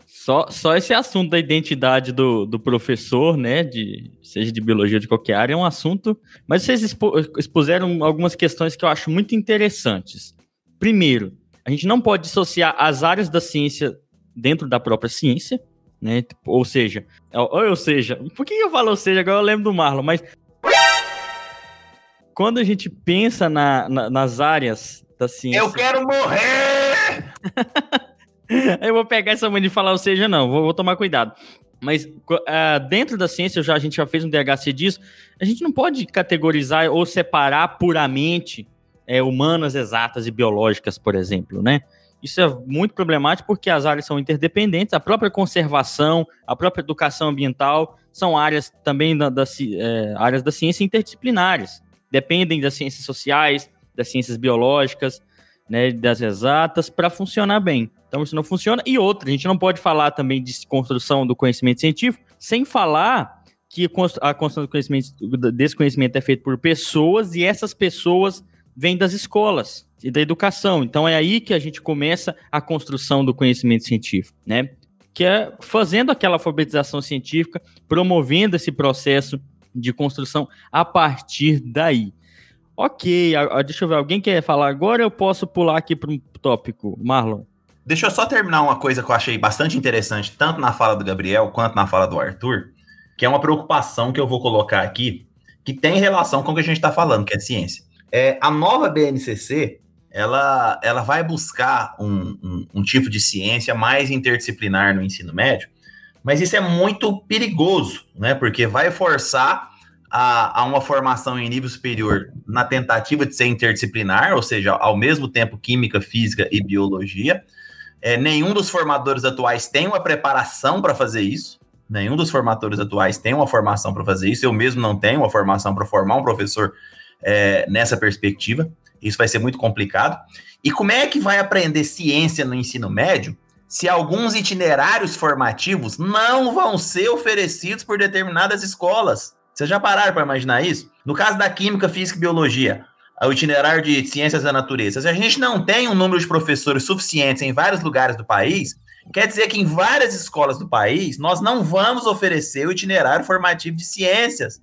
Só, só esse assunto da identidade do, do professor, né, de, seja de biologia ou de qualquer área, é um assunto. Mas vocês expuseram algumas questões que eu acho muito interessantes. Primeiro, a gente não pode dissociar as áreas da ciência dentro da própria ciência, né? Ou seja, ou, ou seja, por que eu falo ou seja? Agora eu lembro do Marlon, mas quando a gente pensa na, na, nas áreas da ciência. Eu quero morrer! [LAUGHS] eu vou pegar essa mãe de falar, ou seja, não, vou, vou tomar cuidado. Mas uh, dentro da ciência, já, a gente já fez um DHC disso, a gente não pode categorizar ou separar puramente é, humanas, exatas e biológicas, por exemplo, né? Isso é muito problemático porque as áreas são interdependentes, a própria conservação, a própria educação ambiental são áreas também da, da é, áreas da ciência interdisciplinares dependem das ciências sociais, das ciências biológicas, né, das exatas, para funcionar bem. Então isso não funciona. E outra, a gente não pode falar também de construção do conhecimento científico sem falar que a construção do conhecimento, desse conhecimento é feita por pessoas e essas pessoas vêm das escolas e da educação. Então é aí que a gente começa a construção do conhecimento científico, né? Que é fazendo aquela alfabetização científica, promovendo esse processo de construção a partir daí. Ok, deixa eu ver, alguém quer falar agora eu posso pular aqui para um tópico? Marlon. Deixa eu só terminar uma coisa que eu achei bastante interessante, tanto na fala do Gabriel quanto na fala do Arthur, que é uma preocupação que eu vou colocar aqui, que tem relação com o que a gente está falando, que é ciência. É, a nova BNCC, ela, ela vai buscar um, um, um tipo de ciência mais interdisciplinar no ensino médio, mas isso é muito perigoso, né? Porque vai forçar a, a, uma formação em nível superior na tentativa de ser interdisciplinar, ou seja, ao mesmo tempo química, física e biologia. É, nenhum dos formadores atuais tem uma preparação para fazer isso. Nenhum dos formadores atuais tem uma formação para fazer isso. Eu mesmo não tenho uma formação para formar um professor é, nessa perspectiva. Isso vai ser muito complicado. E como é que vai aprender ciência no ensino médio se alguns itinerários formativos não vão ser oferecidos por determinadas escolas. Vocês já pararam para imaginar isso? No caso da Química, Física e Biologia, o itinerário de Ciências da Natureza, se a gente não tem um número de professores suficientes em vários lugares do país, quer dizer que em várias escolas do país nós não vamos oferecer o itinerário formativo de ciências.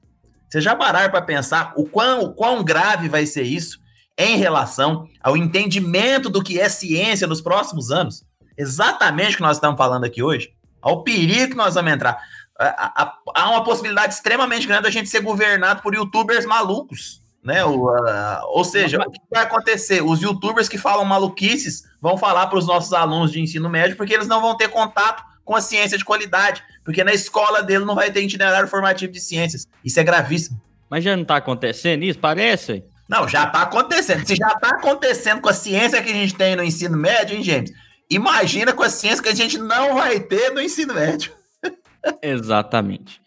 Vocês já pararam para pensar o quão, o quão grave vai ser isso em relação ao entendimento do que é ciência nos próximos anos? Exatamente o que nós estamos falando aqui hoje. Ao perigo que nós vamos entrar. Há uma possibilidade extremamente grande da gente ser governado por youtubers malucos. Né? O, uh, ou seja, o que vai acontecer? Os youtubers que falam maluquices vão falar para os nossos alunos de ensino médio porque eles não vão ter contato com a ciência de qualidade, porque na escola dele não vai ter itinerário formativo de ciências. Isso é gravíssimo. Mas já não está acontecendo isso? Parece. Não, já está acontecendo. Se já está acontecendo com a ciência que a gente tem no ensino médio, hein, James? Imagina com a ciência que a gente não vai ter no ensino médio. [LAUGHS] Exatamente.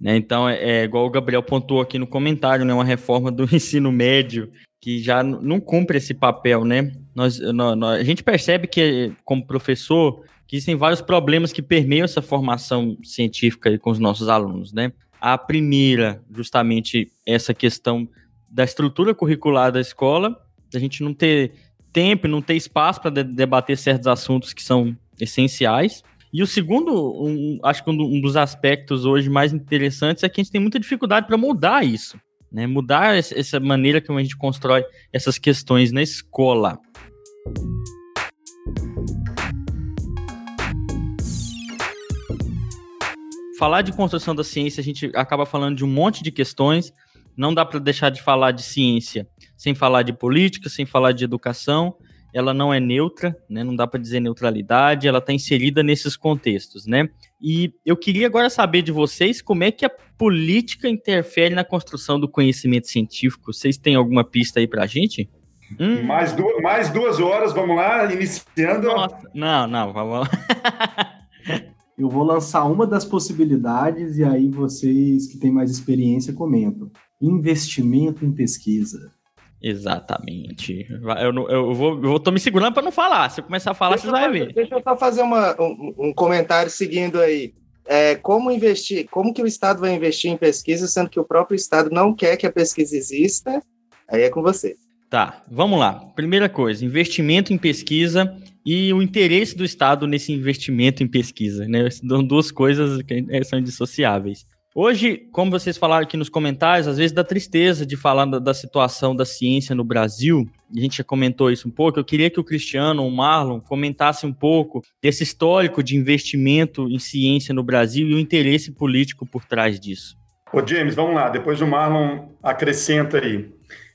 Né? Então, é, é, igual o Gabriel pontuou aqui no comentário, né? Uma reforma do [LAUGHS] ensino médio que já não cumpre esse papel, né? Nós, nós, a gente percebe que, como professor, que existem vários problemas que permeiam essa formação científica com os nossos alunos, né? A primeira, justamente, essa questão da estrutura curricular da escola, a gente não ter tempo, não ter espaço para de debater certos assuntos que são essenciais. E o segundo, um, acho que um, dos aspectos hoje mais interessantes é que a gente tem muita dificuldade para mudar isso, né? Mudar essa maneira como a gente constrói essas questões na escola. Falar de construção da ciência, a gente acaba falando de um monte de questões. Não dá para deixar de falar de ciência sem falar de política, sem falar de educação ela não é neutra, né? Não dá para dizer neutralidade, ela está inserida nesses contextos, né? E eu queria agora saber de vocês como é que a política interfere na construção do conhecimento científico. Vocês têm alguma pista aí para a gente? Hum. Mais, duas, mais duas horas, vamos lá, iniciando. Nossa, não, não, vamos. [LAUGHS] eu vou lançar uma das possibilidades e aí vocês que têm mais experiência comentam. Investimento em pesquisa. Exatamente. Eu, eu, vou, eu tô me segurando para não falar. Se eu começar a falar, você vai ver. Deixa eu só fazer uma, um, um comentário seguindo aí. É, como investir, como que o Estado vai investir em pesquisa, sendo que o próprio Estado não quer que a pesquisa exista? Aí é com você. Tá, vamos lá. Primeira coisa, investimento em pesquisa e o interesse do Estado nesse investimento em pesquisa, né? São duas coisas que são indissociáveis. Hoje, como vocês falaram aqui nos comentários, às vezes dá tristeza de falar da, da, situação da ciência no Brasil, a gente já comentou isso um pouco. Eu queria que o Cristiano ou o Marlon comentasse um pouco desse histórico de investimento em ciência no Brasil e o interesse político por trás disso. Ô James, vamos lá, depois o Marlon acrescenta aí.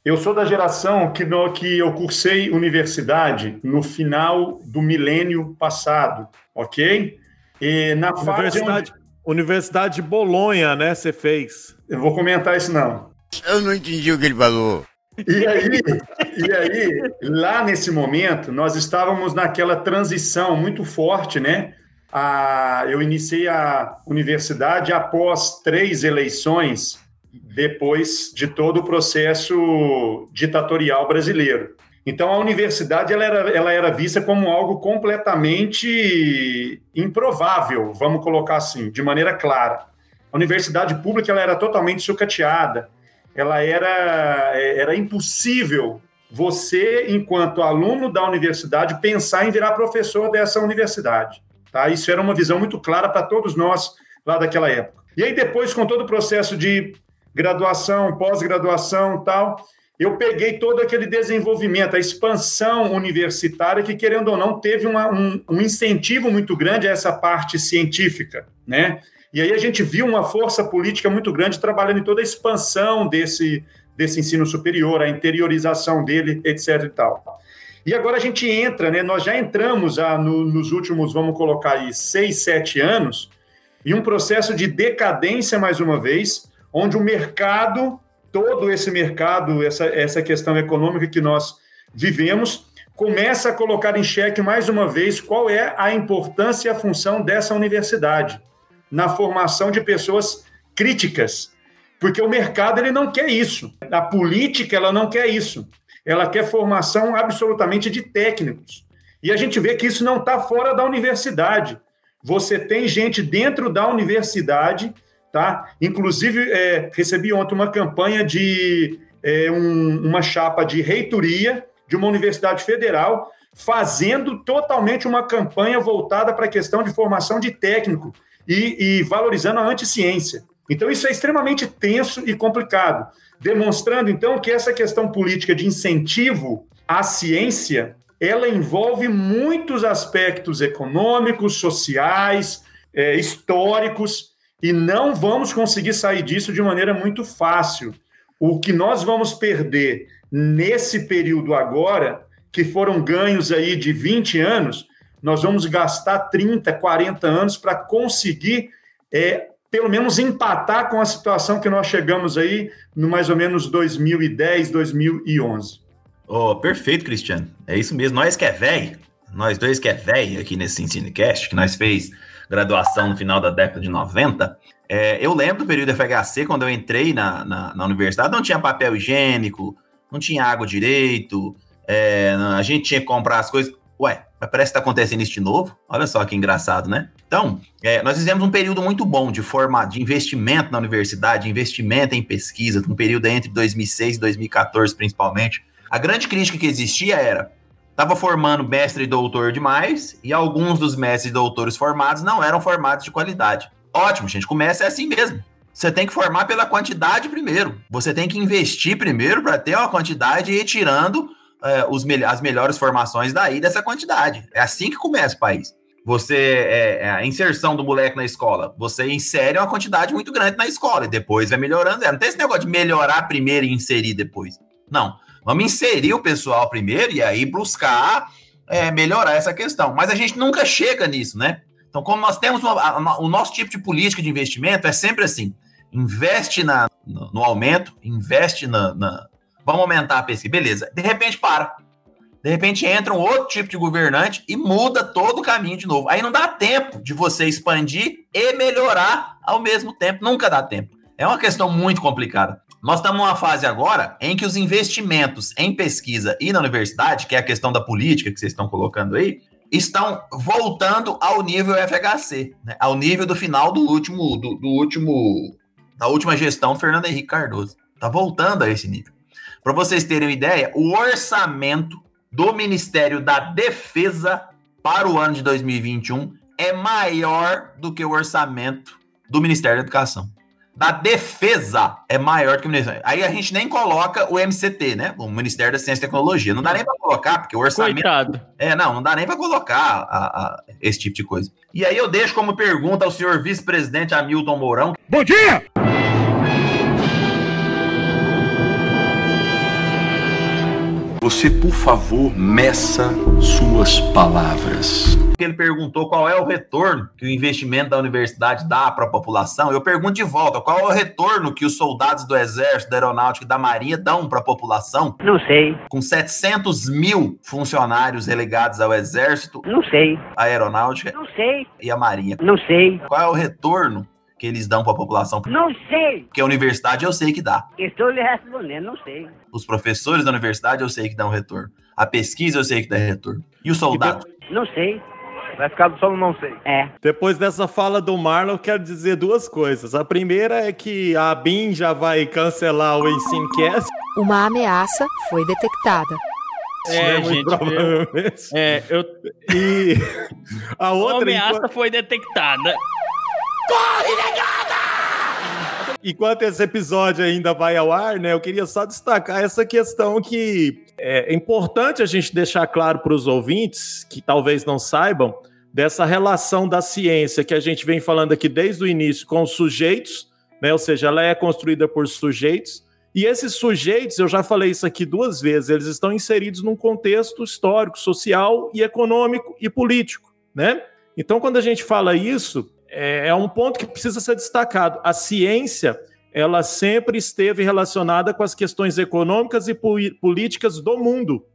Eu sou da geração que, no, que eu cursei universidade no final do milênio passado, ok? E na universidade, fase Universidade de Bolonha, né? Você fez. Eu vou comentar isso não. Eu não entendi o que ele falou. E aí, e aí, lá nesse momento, nós estávamos naquela transição muito forte, né? A, eu iniciei a universidade após três eleições, depois de todo o processo ditatorial brasileiro. Então, a universidade ela era, ela era vista como algo completamente improvável, vamos colocar assim, de maneira clara. A universidade pública ela era totalmente sucateada, ela era, era impossível você, enquanto aluno da universidade, pensar em virar professor dessa universidade. Tá? Isso era uma visão muito clara para todos nós lá daquela época. E aí, depois, com todo o processo de graduação, pós-graduação tal, eu peguei todo aquele desenvolvimento, a expansão universitária, que, querendo ou não, teve uma, um, um, incentivo muito grande a essa parte científica, né? E aí a gente viu uma força política muito grande trabalhando em toda a expansão desse, desse ensino superior, a interiorização dele, etc e tal. E agora a gente entra, né? Nós já entramos a, no, nos últimos, vamos colocar aí, seis, sete anos, em um processo de decadência, mais uma vez, onde o mercado todo esse mercado, essa, essa questão econômica que nós vivemos, começa a colocar em xeque mais uma vez qual é a importância e a função dessa universidade na formação de pessoas críticas, porque o mercado ele não quer isso, a política ela não quer isso, ela quer formação absolutamente de técnicos. E a gente vê que isso não está fora da universidade. Você tem gente dentro da universidade, tá? Inclusive, é, recebi ontem uma campanha de é, um, uma chapa de reitoria de uma universidade federal fazendo totalmente uma campanha voltada para a questão de formação de técnico e, e valorizando a anticiência. Então, isso é extremamente tenso e complicado, demonstrando, então, que essa questão política de incentivo à ciência, ela envolve muitos aspectos econômicos, sociais, é, históricos, e não vamos conseguir sair disso de maneira muito fácil. O que nós vamos perder nesse período agora, que foram ganhos aí de 20 anos, nós vamos gastar 30, 40 anos para conseguir, é, pelo menos, empatar com a situação que nós chegamos aí no mais ou menos 2010, 2011. Oh, perfeito, Cristiano. É isso mesmo. Nós que é velho, nós dois que é velho aqui nesse EnsineCast, que nós fez graduação no final da década de 90, é, eu lembro do período FHC, quando eu entrei na, na, na, universidade, não tinha papel higiênico, não tinha água direito, é, a gente tinha que comprar as coisas. Ué, parece que está acontecendo isso de novo. Olha só que engraçado, né? Então, é, nós fizemos um período muito bom de forma, de investimento na universidade, de investimento em pesquisa, um período entre 2006 e 2014, principalmente. A grande crítica que existia era estava formando mestre e doutor demais, e alguns dos mestres e doutores formados não eram formados de qualidade. Ótimo, gente, começa assim mesmo. Você tem que formar pela quantidade primeiro. Você tem que investir primeiro para ter uma quantidade e ir tirando é, os as melhores formações daí dessa quantidade. É assim que começa o país. Você, é, é, a inserção do moleque na escola, você insere uma quantidade muito grande na escola e depois vai melhorando. Não tem esse negócio de melhorar primeiro e inserir depois. Não. Vamos inserir o pessoal primeiro e aí buscar é, melhorar essa questão. Mas a gente nunca chega nisso, né? Então, como nós temos uma, a, o nosso tipo de política de investimento é sempre assim: investe na, no, no aumento, investe na, na, vamos aumentar a pesquisa. Beleza. De repente para. De repente entra um outro tipo de governante e muda todo o caminho de novo. Aí não dá tempo de você expandir e melhorar ao mesmo tempo. Nunca dá tempo. É uma questão muito complicada. Nós estamos numa fase agora em que os investimentos em pesquisa e na universidade, que é a questão da política que vocês estão colocando aí, estão voltando ao nível FHC, né? ao nível do final do último, do, do último, da última gestão do Fernando Henrique Cardoso. Está voltando a esse nível. Para vocês terem uma ideia, o orçamento do Ministério da Defesa para o ano de 2021 é maior do que o orçamento do Ministério da Educação. Da defesa é maior do que o Ministério. Aí a gente nem coloca o MCT, né? O Ministério da Ciência e Tecnologia. Não dá nem para colocar, porque o orçamento. Coitado. É, não, não dá nem para colocar a, a, esse tipo de coisa. E aí eu deixo como pergunta ao senhor vice-presidente Hamilton Mourão. Bom dia! Você, por favor, meça suas palavras. Ele perguntou qual é o retorno que o investimento da universidade dá para a população. Eu pergunto de volta: qual é o retorno que os soldados do Exército, da Aeronáutica e da Marinha dão para a população? Não sei. Com 700 mil funcionários relegados ao Exército? Não sei. A Aeronáutica? Não sei. E a Marinha? Não sei. Qual é o retorno que eles dão para a população? Não sei. Porque a universidade eu sei que dá. Estou lhe respondendo, não sei. Os professores da universidade eu sei que dão retorno. A pesquisa eu sei que dá retorno. E o soldado? Não sei. Vai ficar só no não sei. É. Depois dessa fala do Marlon, eu quero dizer duas coisas. A primeira é que a BIM já vai cancelar o Ensinecast. Uma ameaça foi detectada. É, Muito gente. provavelmente. É, eu. E a [LAUGHS] A outra. ameaça enquanto- foi detectada. Enquanto esse episódio ainda vai ao ar, né, eu queria só destacar essa questão que é importante a gente deixar claro para os ouvintes, que talvez não saibam, dessa relação da ciência que a gente vem falando aqui desde o início com os sujeitos, né, ou seja, ela é construída por sujeitos, e esses sujeitos, eu já falei isso aqui duas vezes, eles estão inseridos num contexto histórico, social e econômico e político, né? Então, quando a gente fala isso, é, é um ponto que precisa ser destacado. A ciência, ela sempre esteve relacionada com as questões econômicas e políticas do mundo.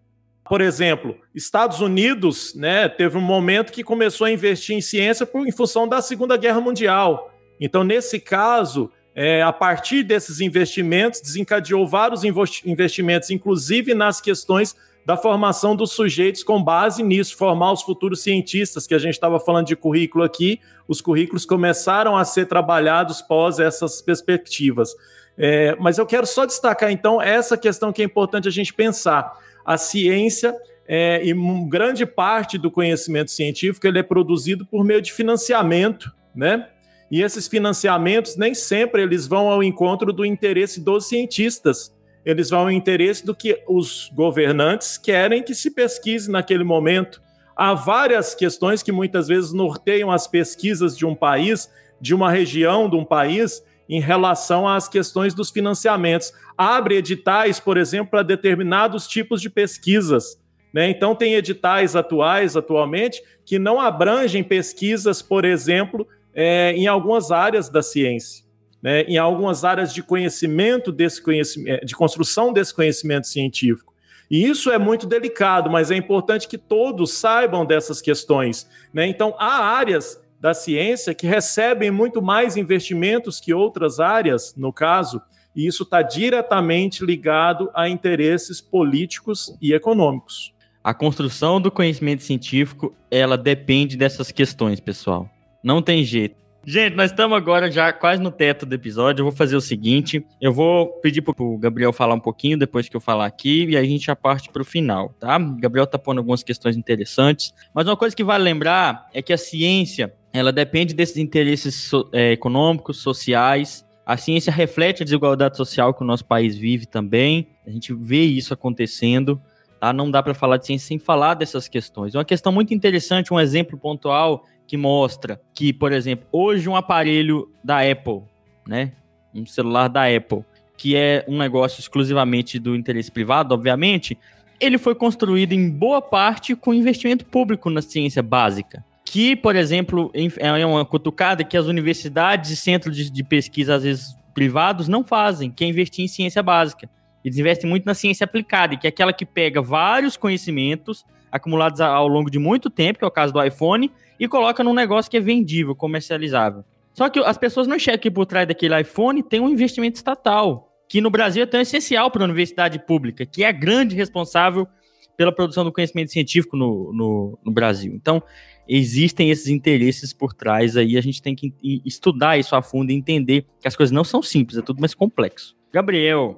Por exemplo, Estados Unidos, né, teve um momento que começou a investir em ciência por, em função da Segunda Guerra Mundial. Então, nesse caso, é, a partir desses investimentos, desencadeou vários investimentos, inclusive nas questões da formação dos sujeitos com base nisso, formar os futuros cientistas, que a gente estava falando de currículo aqui, os currículos começaram a ser trabalhados pós essas perspectivas. É, mas eu quero só destacar, então, essa questão que é importante a gente pensar. A ciência é, e grande parte do conhecimento científico ele é produzido por meio de financiamento, né? E esses financiamentos nem sempre eles vão ao encontro do interesse dos cientistas eles vão ao interesse do que os governantes querem que se pesquise naquele momento. Há várias questões que muitas vezes norteiam as pesquisas de um país, de uma região, de um país, em relação às questões dos financiamentos. Abre editais, por exemplo, para determinados tipos de pesquisas. Né? Então, tem editais atuais, atualmente, que não abrangem pesquisas, por exemplo, é, em algumas áreas da ciência né, em algumas áreas de conhecimento desse conhecimento, de construção desse conhecimento científico. E isso é muito delicado, mas é importante que todos saibam dessas questões. Né? Então, há áreas da ciência que recebem muito mais investimentos que outras áreas, no caso, e isso está diretamente ligado a interesses políticos e econômicos. A construção do conhecimento científico, ela depende dessas questões, pessoal. Não tem jeito. Gente, nós estamos agora já quase no teto do episódio. Eu vou fazer o seguinte: eu vou pedir pro Gabriel falar um pouquinho depois que eu falar aqui, e aí a gente já parte pro final, tá? O Gabriel tá pondo algumas questões interessantes. Mas uma coisa que vale lembrar é que a ciência ela depende desses interesses so, é, econômicos, sociais. A ciência reflete a desigualdade social que o nosso país vive também. A gente vê isso acontecendo. Tá? Não dá para falar de ciência sem falar dessas questões. Uma questão muito interessante, um exemplo pontual que mostra que, por exemplo, hoje um aparelho da Apple, né, um celular da Apple, que é um negócio exclusivamente do interesse privado, obviamente, ele foi construído em boa parte com investimento público na ciência básica. Que, por exemplo, é uma cutucada que as universidades e centros de, pesquisa, às vezes privados, não fazem, que é investir em ciência básica. Eles investem muito na ciência aplicada, que é aquela que pega vários conhecimentos acumulados ao longo de muito tempo, que é o caso do iPhone, e coloca num negócio que é vendível, comercializável. Só que as pessoas não enxergam que por trás daquele iPhone tem um investimento estatal, que no Brasil é tão essencial para a universidade pública, que é a grande responsável pela produção do conhecimento científico no, no, no Brasil. Então, existem esses interesses por trás aí, a gente tem que estudar isso a fundo e entender que as coisas não são simples, é tudo mais complexo. Gabriel.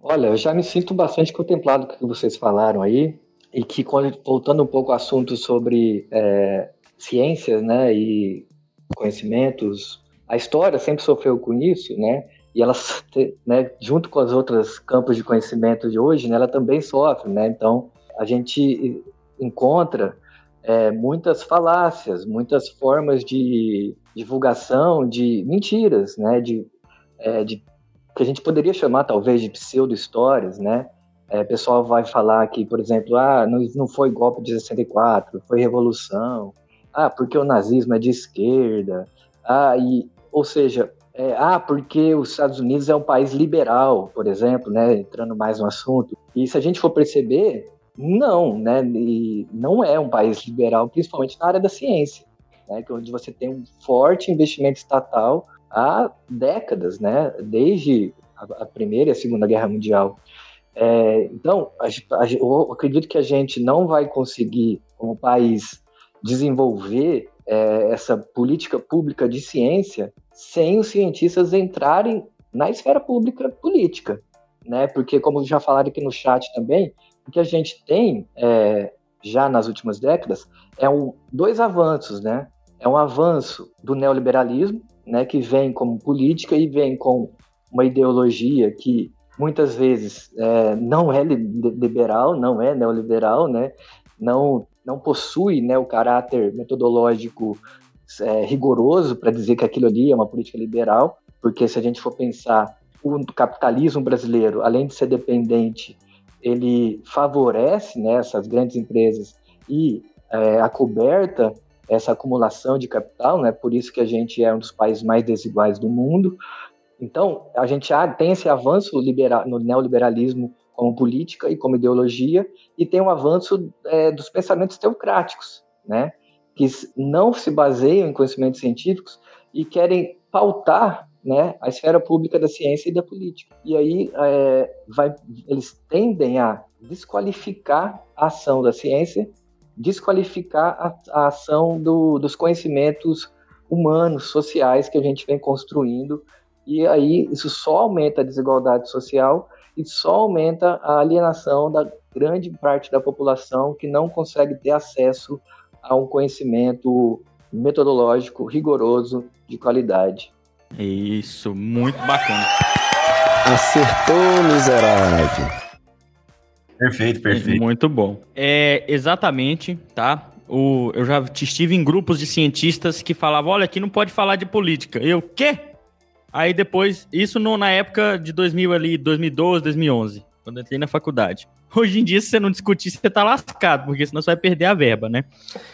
Olha, eu já me sinto bastante contemplado com o que vocês falaram aí e que voltando um pouco ao assunto sobre é, ciências, né, e conhecimentos, a história sempre sofreu com isso, né, e ela, né, junto com as outras campos de conhecimento de hoje, né, ela também sofre, né, então a gente encontra é, muitas falácias, muitas formas de divulgação de mentiras, né, de, é, de que a gente poderia chamar talvez de pseudo-histórias, né, é, pessoal vai falar que, por exemplo, ah, não, não foi golpe de 64, foi revolução. Ah, porque o nazismo é de esquerda. Ah, e, ou seja, é, ah, porque os Estados Unidos é um país liberal, por exemplo, né, entrando mais no assunto. E se a gente for perceber, não, né, e não é um país liberal, principalmente na área da ciência, né, que é onde você tem um forte investimento estatal há décadas, né, desde a, a Primeira e a Segunda Guerra Mundial. É, então, a, a, eu acredito que a gente não vai conseguir, como país, desenvolver é, essa política pública de ciência sem os cientistas entrarem na esfera pública política, né? Porque, como já falaram aqui no chat também, o que a gente tem é, já nas últimas décadas é um, dois avanços, né? É um avanço do neoliberalismo, né, que vem como política e vem com uma ideologia que muitas vezes é, não é liberal, não é neoliberal, né? não, não possui né, o caráter metodológico é, rigoroso para dizer que aquilo ali é uma política liberal, porque se a gente for pensar, o capitalismo brasileiro, além de ser dependente, ele favorece né, essas grandes empresas e é, acoberta essa acumulação de capital, né? Por isso que a gente é um dos países mais desiguais do mundo. Então, a gente tem esse avanço liberal, no neoliberalismo como política e como ideologia, e tem um avanço é, dos pensamentos teocráticos, né? que não se baseiam em conhecimentos científicos e querem pautar né, a esfera pública da ciência e da política. E aí é, vai, eles tendem a desqualificar a ação da ciência, desqualificar a, a ação do, dos conhecimentos humanos, sociais que a gente vem construindo, e aí isso só aumenta a desigualdade social e só aumenta a alienação da grande parte da população que não consegue ter acesso a um conhecimento metodológico rigoroso de qualidade. Isso, muito bacana. Acertou, miserável. Perfeito, perfeito. Muito bom. É, exatamente, tá? O, eu já estive em grupos de cientistas que falavam, olha, aqui não pode falar de política. Eu, quê? Aí depois, isso no, na época de 2000 ali, 2012, 2011, quando eu entrei na faculdade. Hoje em dia, se você não discutir, você tá lascado, porque senão você vai perder a verba, né?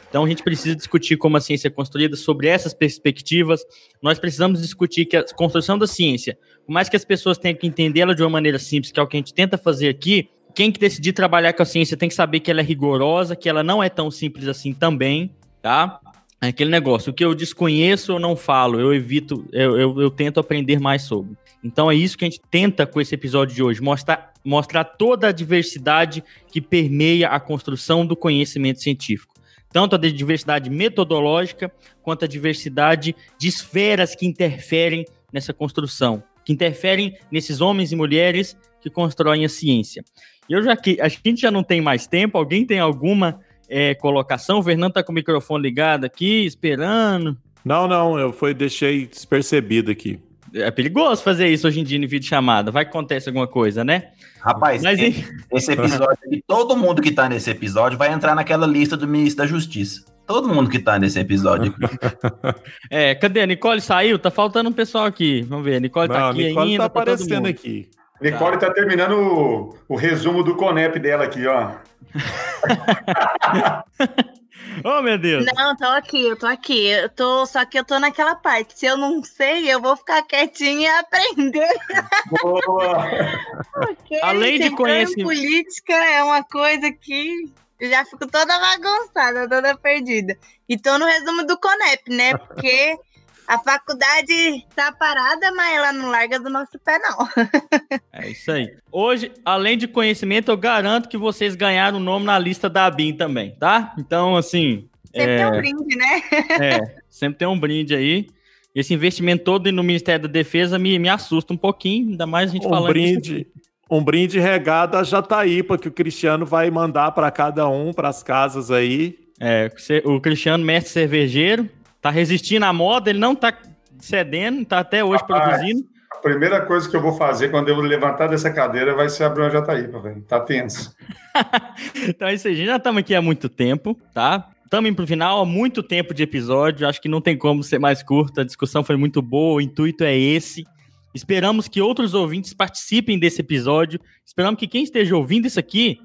Então a gente precisa discutir como a ciência é construída sobre essas perspectivas. Nós precisamos discutir que a construção da ciência, por mais que as pessoas tenham que entendê-la de uma maneira simples, que é o que a gente tenta fazer aqui, quem que decidir trabalhar com a ciência tem que saber que ela é rigorosa, que ela não é tão simples assim também, tá? Aquele negócio, o que eu desconheço eu não falo, eu evito, eu, eu, eu tento aprender mais sobre. Então é isso que a gente tenta com esse episódio de hoje, mostrar, mostrar toda a diversidade que permeia a construção do conhecimento científico. Tanto a diversidade metodológica, quanto a diversidade de esferas que interferem nessa construção, que interferem nesses homens e mulheres que constroem a ciência. Eu já que a gente já não tem mais tempo, alguém tem alguma é, colocação? O Fernando tá com o microfone ligado aqui, esperando. Não, não, eu foi, deixei despercebido aqui. É perigoso fazer isso hoje em dia em vídeo chamada. Vai que acontece alguma coisa, né? Rapaz, Mas, esse, esse episódio aqui, todo mundo que tá nesse episódio vai entrar naquela lista do ministro da Justiça. Todo mundo que tá nesse episódio [LAUGHS] é, cadê? A Nicole saiu? Tá faltando um pessoal aqui. Vamos ver. A Nicole tá Não, tá aqui Nicole ainda. Tá aparecendo tá aqui. Nicole tá, tá terminando o, o resumo do Conep dela aqui, ó. [LAUGHS] oh, meu Deus. Não, tô aqui, eu tô aqui. Eu tô, só que eu tô naquela parte. Se eu não sei, eu vou ficar quietinha e aprender. Boa! [LAUGHS] Porque Além de conhecer política é uma coisa que eu já fico toda bagunçada, toda perdida. E tô no resumo do Conep, né? Porque a faculdade tá parada, mas ela não larga do nosso pé, não. [LAUGHS] é isso aí. Hoje, além de conhecimento, eu garanto que vocês ganharam o nome na lista da ABIN também, tá? Então, assim. Sempre é... tem um brinde, né? é, sempre tem um brinde aí. Esse investimento todo no Ministério da Defesa me, me assusta um pouquinho, ainda mais a gente um falando brinde, Um brinde regado a Jataípa, que o Cristiano vai mandar para cada um, para as casas aí. É, o Cristiano, mestre cervejeiro, tá resistindo à moda, ele não tá cedendo, tá até hoje Rapaz, produzindo. A primeira coisa que eu vou fazer quando eu levantar dessa cadeira vai ser abrir uma Jataípa, velho. Tá tenso. [LAUGHS] então é isso aí, já estamos aqui há muito tempo, tá? Estamos indo pro final, há muito tempo de episódio, acho que não tem como ser mais curta, a discussão foi muito boa, o intuito é esse. Esperamos que outros ouvintes participem desse episódio, esperamos que quem esteja ouvindo isso aqui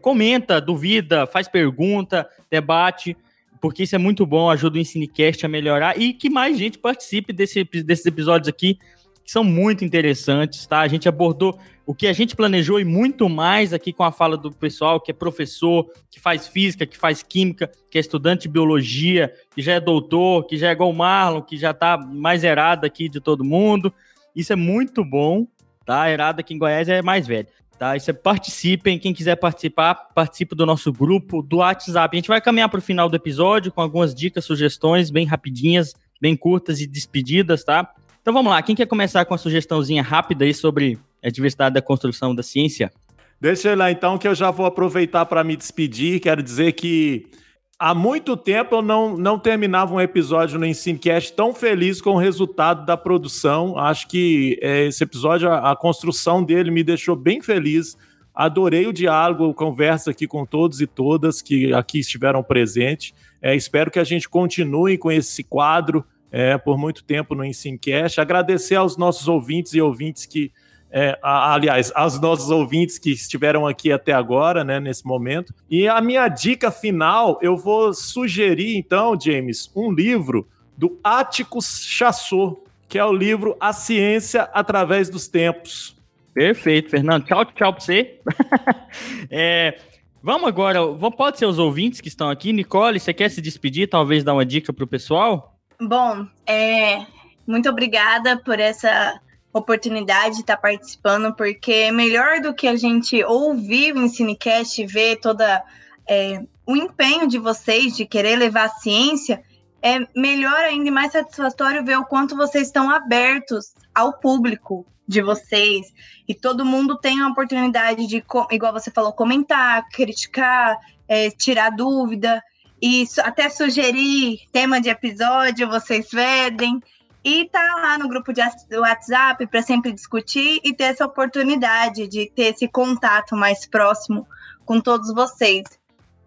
comenta, duvida, faz pergunta, debate, porque isso é muito bom, ajuda o Ensinecast a melhorar e que mais gente participe desse, desses episódios aqui, que são muito interessantes, tá? A gente abordou o que a gente planejou e muito mais aqui com a fala do pessoal que é professor, que faz física, que faz química, que é estudante de biologia, que já é doutor, que já é igual o Marlon, que já tá mais errado aqui de todo mundo. Isso é muito bom, tá? Errado aqui em Goiás é mais velho. Tá? Isso é participem. Quem quiser participar, participe do nosso grupo do WhatsApp. A gente vai caminhar para o final do episódio com algumas dicas, sugestões bem rapidinhas, bem curtas e despedidas, tá? Então vamos lá. Quem quer começar com a sugestãozinha rápida aí sobre a diversidade da construção da ciência? Deixa eu ir lá então, que eu já vou aproveitar para me despedir. Quero dizer que há muito tempo eu não, não terminava um episódio no Ensinecast tão feliz com o resultado da produção. Acho que é, esse episódio, a, a, construção dele me deixou bem feliz. Adorei o diálogo, a conversa aqui com todos e todas que aqui estiveram presentes. É, espero que a gente continue com esse quadro é, por muito tempo no Ensinecast. Agradecer aos nossos ouvintes e ouvintes que é, aliás, aos nossos ouvintes que estiveram aqui até agora, né, nesse momento. E a minha dica final, eu vou sugerir, então, James, um livro do Atticus Chassot, que é o livro A Ciência através dos Tempos. Perfeito, Fernando. Tchau, tchau para você. [LAUGHS] é, vamos agora, pode ser os ouvintes que estão aqui. Nicole, você quer se despedir, talvez dar uma dica para o pessoal? Bom, é, muito obrigada por essa oportunidade de estar participando, porque melhor do que a gente ouvir o Ensinecast e ver toda é, o empenho de vocês de querer levar a ciência, é melhor ainda e mais satisfatório ver o quanto vocês estão abertos ao público de vocês e todo mundo tem a oportunidade de, igual você falou, comentar, criticar, é, tirar dúvida e até sugerir tema de episódio, vocês pedem. E tá lá no grupo de WhatsApp para sempre discutir e ter essa oportunidade de ter esse contato mais próximo com todos vocês.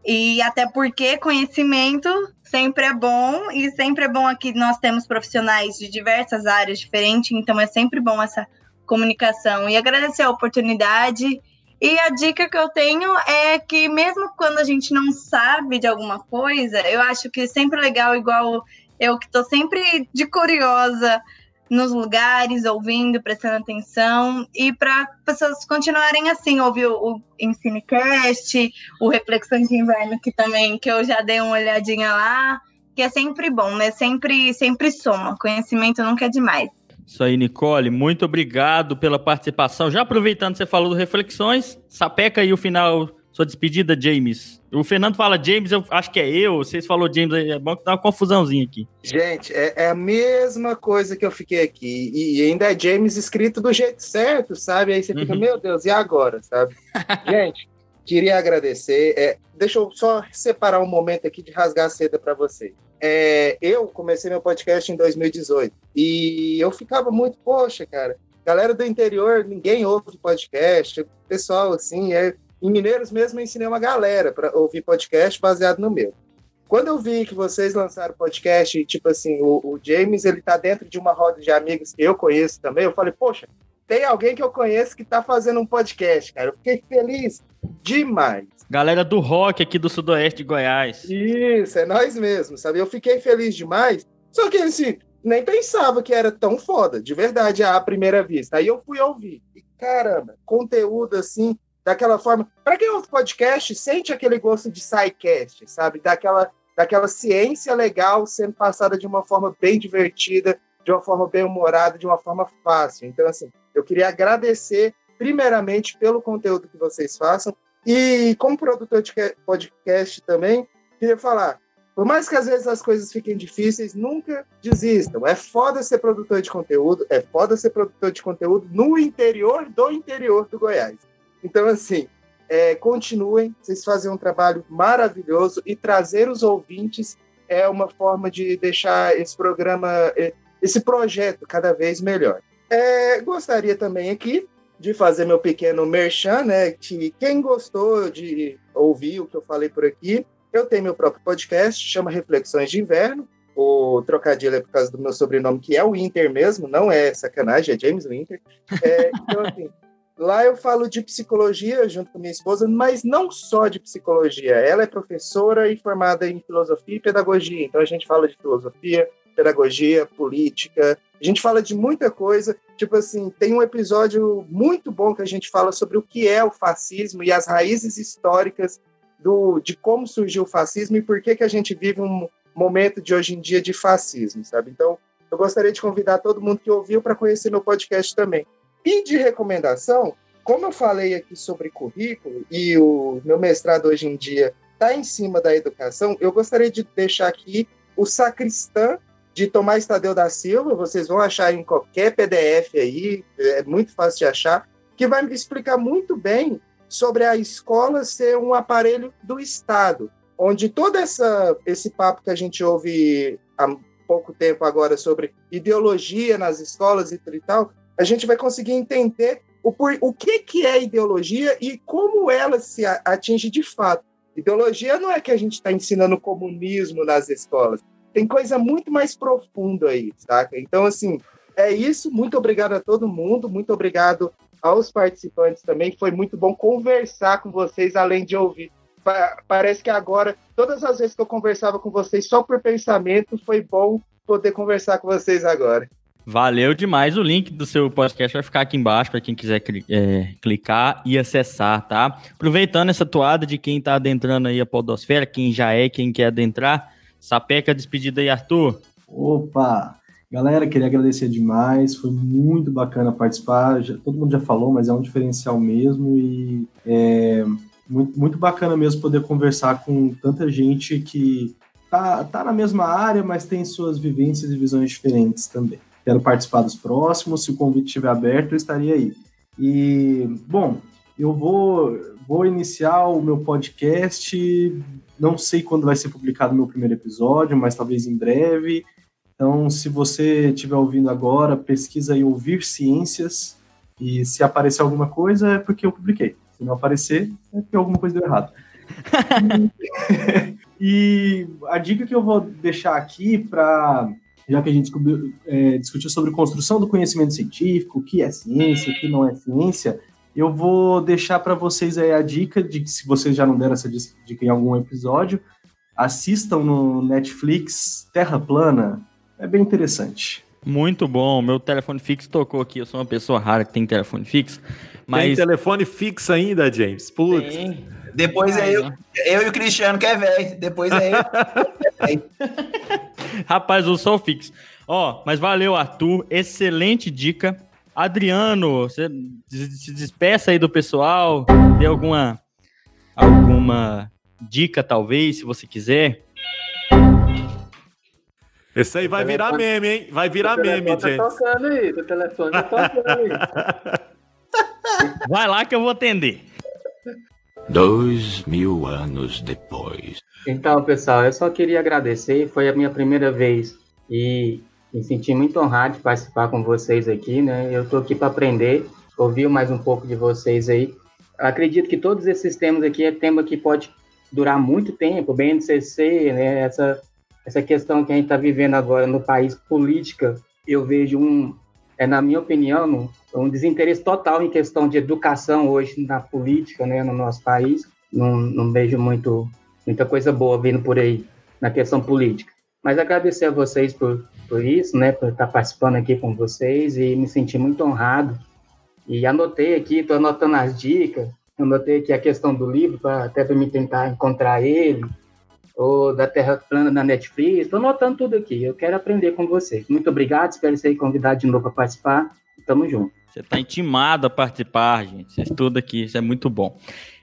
E até porque conhecimento sempre é bom e sempre é bom aqui nós temos profissionais de diversas áreas diferentes, então é sempre bom essa comunicação. E agradecer a oportunidade. E a dica que eu tenho é que mesmo quando a gente não sabe de alguma coisa, eu acho que é sempre legal, igual eu que estou sempre de curiosa nos lugares, ouvindo, prestando atenção, e para pessoas continuarem assim, ouvir o, o Ensinecast, o Reflexões de Inverno, que também, que eu já dei uma olhadinha lá, que é sempre bom, né? Sempre, sempre soma. Conhecimento nunca é demais. Isso aí, Nicole. Muito obrigado pela participação. Já aproveitando você falou do Reflexões, sapeca aí o final sua despedida, James. O Fernando fala James, eu acho que é eu. Vocês falou James, é bom que dá uma confusãozinha aqui. Gente, é, é, a mesma coisa que eu fiquei aqui. E, ainda é James escrito do jeito certo, sabe? Aí você fica, uhum. meu Deus, e agora, sabe? [LAUGHS] Gente, queria agradecer. É, deixa eu só separar um momento aqui de rasgar a seda para vocês. É, eu comecei meu podcast em 2018 e eu ficava muito, poxa, cara, galera do interior, ninguém ouve podcast, pessoal assim, é, em Mineiros mesmo, eu ensinei uma galera para ouvir podcast baseado no meu. Quando eu vi que vocês lançaram podcast, tipo assim, o, o, James, ele tá dentro de uma roda de amigos que eu conheço também, eu falei, poxa, tem alguém que eu conheço que tá fazendo um podcast, cara. Eu fiquei feliz demais. Galera do rock aqui do sudoeste de Goiás. Isso, é nós mesmos, sabe? Eu fiquei feliz demais. Só que, assim, nem pensava que era tão foda, de verdade, à primeira vista. Aí eu fui ouvir. E, caramba, conteúdo, assim, daquela forma. Para quem ouve podcast, sente aquele gosto de sidecast, sabe? Daquela, daquela ciência legal sendo passada de uma forma bem divertida, de uma forma bem humorada, de uma forma fácil. Então, assim, eu queria agradecer, primeiramente, pelo conteúdo que vocês façam. E, como produtor de podcast também, queria falar. Por mais que às vezes as coisas fiquem difíceis, nunca desistam. É foda ser produtor de conteúdo, é foda ser produtor de conteúdo no interior do interior do Goiás. Então, assim, é, continuem, vocês fazem um trabalho maravilhoso e trazer os ouvintes é uma forma de deixar esse programa, é, esse projeto cada vez melhor. É, gostaria também aqui de fazer meu pequeno merchan, né? Que quem gostou de ouvir o que eu falei por aqui, eu tenho meu próprio podcast, chama Reflexões de Inverno. O trocadilho é por causa do meu sobrenome, que é o Winter mesmo, não é sacanagem, é James Winter. É, então, assim, Lá eu falo de psicologia junto com minha esposa, mas não só de psicologia. Ela é professora e formada em filosofia e pedagogia. Então a gente fala de filosofia, pedagogia, política. A gente fala de muita coisa. Tipo assim, tem um episódio muito bom que a gente fala sobre o que é o fascismo e as raízes históricas do, de como surgiu o fascismo e por que, que a gente vive um momento de hoje em dia de fascismo, sabe? Então, eu gostaria de convidar todo mundo que ouviu para conhecer meu podcast também. E de recomendação, como eu falei aqui sobre currículo e o meu mestrado hoje em dia está em cima da educação, eu gostaria de deixar aqui o Sacristã de Tomás Tadeu da Silva, vocês vão achar em qualquer PDF aí, é muito fácil de achar, que vai me explicar muito bem sobre a escola ser um aparelho do Estado, onde todo essa, esse papo que a gente ouve há pouco tempo agora sobre ideologia nas escolas e tal, a gente vai conseguir entender o, por, o que, que é ideologia e como ela se atinge de fato. Ideologia não é que a gente está ensinando comunismo nas escolas. Tem coisa muito mais profunda aí, saca? Então, assim, é isso. Muito obrigado a todo mundo. Muito obrigado aos participantes também. Foi muito bom conversar com vocês, além de ouvir. Parece que agora, todas as vezes que eu conversava com vocês só por pensamento, foi bom poder conversar com vocês agora. Valeu demais. O link do seu podcast vai ficar aqui embaixo para quem quiser é, clicar e acessar, tá? Aproveitando essa toada de quem está adentrando aí a podosfera, quem já é, quem quer adentrar, sapeca despedida aí, Arthur. Opa! Galera, queria agradecer demais, foi muito bacana participar. Já, todo mundo já falou, mas é um diferencial mesmo e é muito, muito bacana mesmo poder conversar com tanta gente que tá, tá na mesma área, mas tem suas vivências e visões diferentes também. Quero participar dos próximos, se o convite estiver aberto, eu estaria aí. E, bom, eu vou, vou iniciar o meu podcast, não sei quando vai ser publicado o meu primeiro episódio, mas talvez em breve. Então, se você estiver ouvindo agora, pesquisa aí Ouvir Ciências, e se aparecer alguma coisa é porque eu publiquei. Se não aparecer, é porque alguma coisa deu errado. [LAUGHS] e a dica que eu vou deixar aqui para já que a gente é, discutiu sobre construção do conhecimento científico, o que é ciência, o que não é ciência, eu vou deixar para vocês aí a dica de que, se vocês já não deram essa dica em algum episódio, assistam no Netflix Terra Plana. É bem interessante. Muito bom. Meu telefone fixo tocou aqui. Eu sou uma pessoa rara que tem telefone fixo. Mas... Tem telefone fixo ainda, James? Putz. Tem. Depois é eu, eu e o Cristiano que é velho. Depois é eu. [LAUGHS] Rapaz, eu sou fixo. Ó, mas valeu, Arthur. Excelente dica. Adriano, você se despeça aí do pessoal. Dê alguma, alguma dica, talvez, se você quiser. Esse aí vai virar meme, hein? Vai virar meme, tá gente. Tá tocando aí, o telefone tá tocando aí. [LAUGHS] Vai lá que eu vou atender. Dois mil anos depois. Então, pessoal, eu só queria agradecer. Foi a minha primeira vez e me senti muito honrado de participar com vocês aqui, né? Eu estou aqui para aprender, ouvir mais um pouco de vocês aí. Acredito que todos esses temas aqui é tema que pode durar muito tempo, BNCC, né? Essa essa questão que a gente está vivendo agora no país política, eu vejo um, é na minha opinião, um desinteresse total em questão de educação hoje na política, né, no nosso país. Não, não vejo muito muita coisa boa vindo por aí na questão política. Mas agradecer a vocês por, por isso, né, por estar participando aqui com vocês e me sentir muito honrado. E anotei aqui, estou anotando as dicas, anotei aqui a questão do livro, pra, até para me tentar encontrar ele, ou da Terra Plana na Netflix. Estou anotando tudo aqui. Eu quero aprender com vocês. Muito obrigado. Espero ser convidado de novo para participar. Tamo junto. Você está intimado a participar, gente. Você estuda aqui. Isso é muito bom.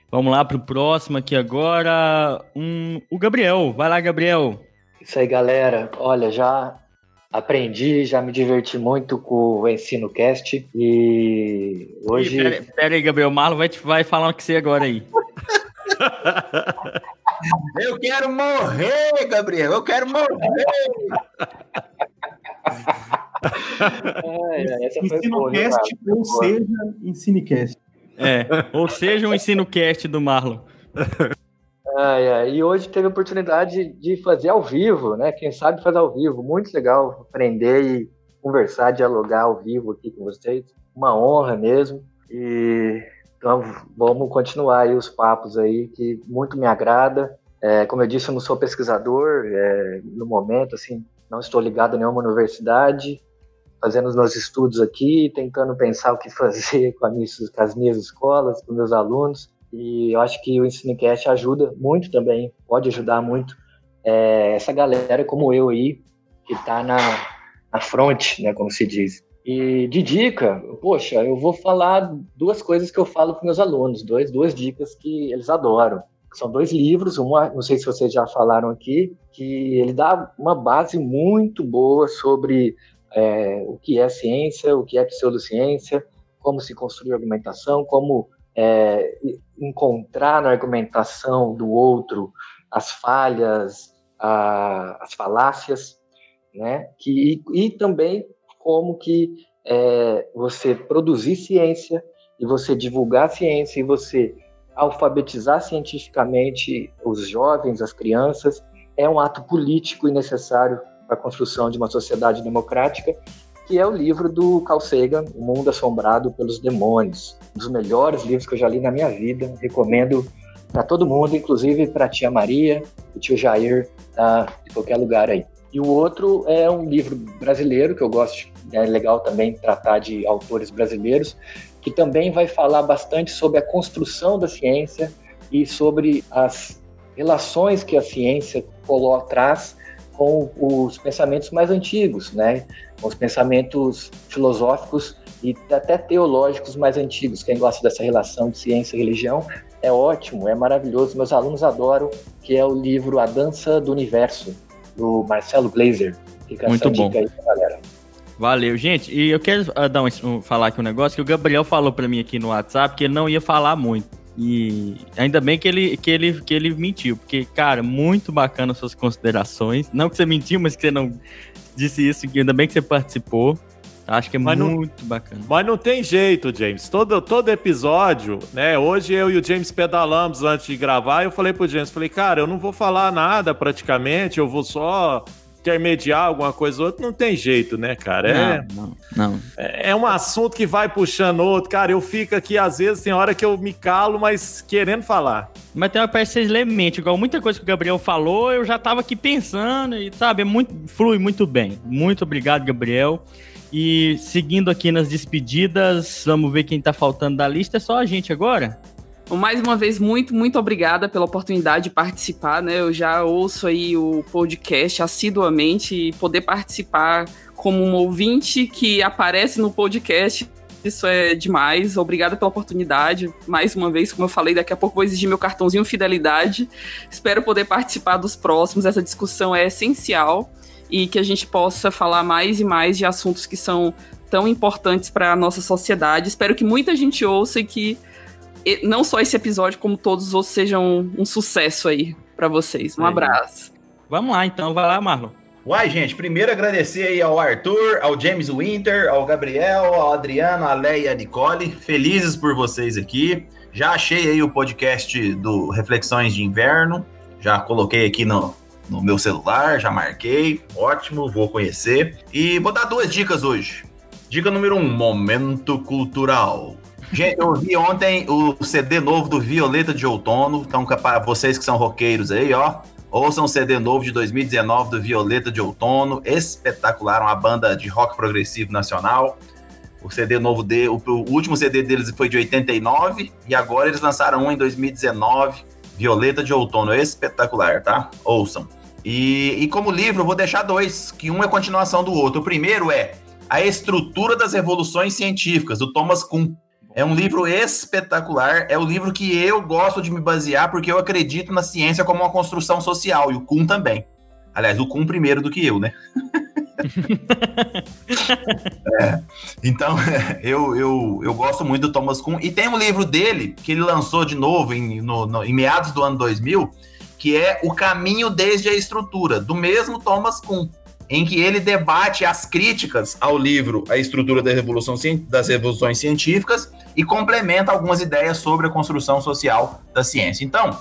Vamos lá para o próximo aqui agora. Um, o Gabriel. Vai lá, Gabriel. Isso aí, galera. Olha, já aprendi, já me diverti muito com o Ensino Cast e hoje. Ih, pera, pera, aí, Gabriel. O Marlon vai, vai falando com você agora aí. [LAUGHS] Eu quero morrer, Gabriel. Eu quero morrer. Ensinocast, ou seja, Ensinecast. É, ou seja, um Ensinocast do Marlon. Ai, ai, e hoje teve a oportunidade de fazer ao vivo, né? Quem sabe fazer ao vivo. Muito legal aprender e conversar, dialogar ao vivo aqui com vocês. Uma honra mesmo. E então vamos continuar aí os papos aí, que muito me agrada. É, como eu disse, eu não sou pesquisador é, no momento, assim, não estou ligado a nenhuma universidade, fazendo os meus estudos aqui, tentando pensar o que fazer com, minha, com as minhas escolas, com meus alunos. E eu acho que o EnsinoCast ajuda muito também, pode ajudar muito é, essa galera como eu aí, que está na, na frente, né, como se diz. E de dica, poxa, eu vou falar duas coisas que eu falo para meus alunos, dois, duas dicas que eles adoram. São dois livros, uma, não sei se vocês já falaram aqui, que ele dá uma base muito boa sobre é, o que é ciência, o que é pseudociência, como se construir argumentação, como é, encontrar na argumentação do outro as falhas, a, as falácias, né? Que, e, e também como que é, você produzir ciência e você divulgar ciência e você alfabetizar cientificamente os jovens, as crianças, é um ato político e necessário para a construção de uma sociedade democrática, que é o livro do Carl Sagan, O Mundo Assombrado pelos Demônios. Um dos melhores livros que eu já li na minha vida. Recomendo para todo mundo, inclusive para a tia Maria, o tio Jair, tá, de qualquer lugar aí. E o outro é um livro brasileiro que eu gosto é legal também tratar de autores brasileiros, que também vai falar bastante sobre a construção da ciência e sobre as relações que a ciência traz com os pensamentos mais antigos, né? Com os pensamentos filosóficos e até teológicos mais antigos. Quem gosta dessa relação de ciência e religião é ótimo, é maravilhoso. Meus alunos adoram, que é o livro A Dança do Universo, do Marcelo Glazer. Fica Muito bom. aí pra galera. Valeu, gente. E eu quero uh, dar um, falar aqui um negócio que o Gabriel falou para mim aqui no WhatsApp que ele não ia falar muito. E ainda bem que ele, que ele, que ele mentiu, porque, cara, muito bacana suas considerações. Não que você mentiu, mas que você não disse isso, que ainda bem que você participou. Acho que é mas muito não, bacana. Mas não tem jeito, James. Todo, todo episódio, né? Hoje eu e o James pedalamos antes de gravar. E eu falei pro James, falei, cara, eu não vou falar nada praticamente, eu vou só intermediar alguma coisa ou outra, não tem jeito, né, cara? É, não, não, não. É, é um assunto que vai puxando outro. Cara, eu fico aqui, às vezes, tem hora que eu me calo, mas querendo falar. Mas tem uma parece que vocês lêem mente, igual muita coisa que o Gabriel falou, eu já tava aqui pensando e, sabe, é muito, flui muito bem. Muito obrigado, Gabriel. E seguindo aqui nas despedidas, vamos ver quem tá faltando da lista. É só a gente agora? Mais uma vez, muito, muito obrigada pela oportunidade de participar, né? Eu já ouço aí o podcast assiduamente e poder participar como um ouvinte que aparece no podcast. Isso é demais. Obrigada pela oportunidade. Mais uma vez, como eu falei, daqui a pouco vou exigir meu cartãozinho fidelidade. Espero poder participar dos próximos. Essa discussão é essencial e que a gente possa falar mais e mais de assuntos que são tão importantes para a nossa sociedade. Espero que muita gente ouça e que não só esse episódio, como todos os outros, sejam um sucesso aí para vocês. Um abraço. Vamos lá, então. Vai lá, Marlon. Uai, gente, primeiro agradecer aí ao Arthur, ao James Winter, ao Gabriel, ao Adriano, a Leia e a Nicole. Felizes por vocês aqui. Já achei aí o podcast do Reflexões de Inverno. Já coloquei aqui no, no meu celular, já marquei. Ótimo, vou conhecer. E vou dar duas dicas hoje. Dica número um: momento cultural. Gente, eu vi ontem o CD novo do Violeta de Outono. Então, para vocês que são roqueiros aí, ó, ouçam o CD novo de 2019 do Violeta de Outono. Espetacular, uma banda de rock progressivo nacional. O CD novo dele, o, o último CD deles foi de 89 e agora eles lançaram um em 2019, Violeta de Outono. Espetacular, tá? Ouçam. E, e como livro, eu vou deixar dois, que um é continuação do outro. O primeiro é A Estrutura das Revoluções Científicas, do Thomas Kuhn. É um livro espetacular, é o livro que eu gosto de me basear porque eu acredito na ciência como uma construção social, e o Kuhn também. Aliás, o Kuhn primeiro do que eu, né? [LAUGHS] é, então, [LAUGHS] eu, eu, eu gosto muito do Thomas Kuhn. E tem um livro dele, que ele lançou de novo em, no, no, em meados do ano 2000, que é O Caminho Desde a Estrutura, do mesmo Thomas Kuhn em que ele debate as críticas ao livro A Estrutura da Revolução, das Revoluções Científicas e complementa algumas ideias sobre a construção social da ciência. Então,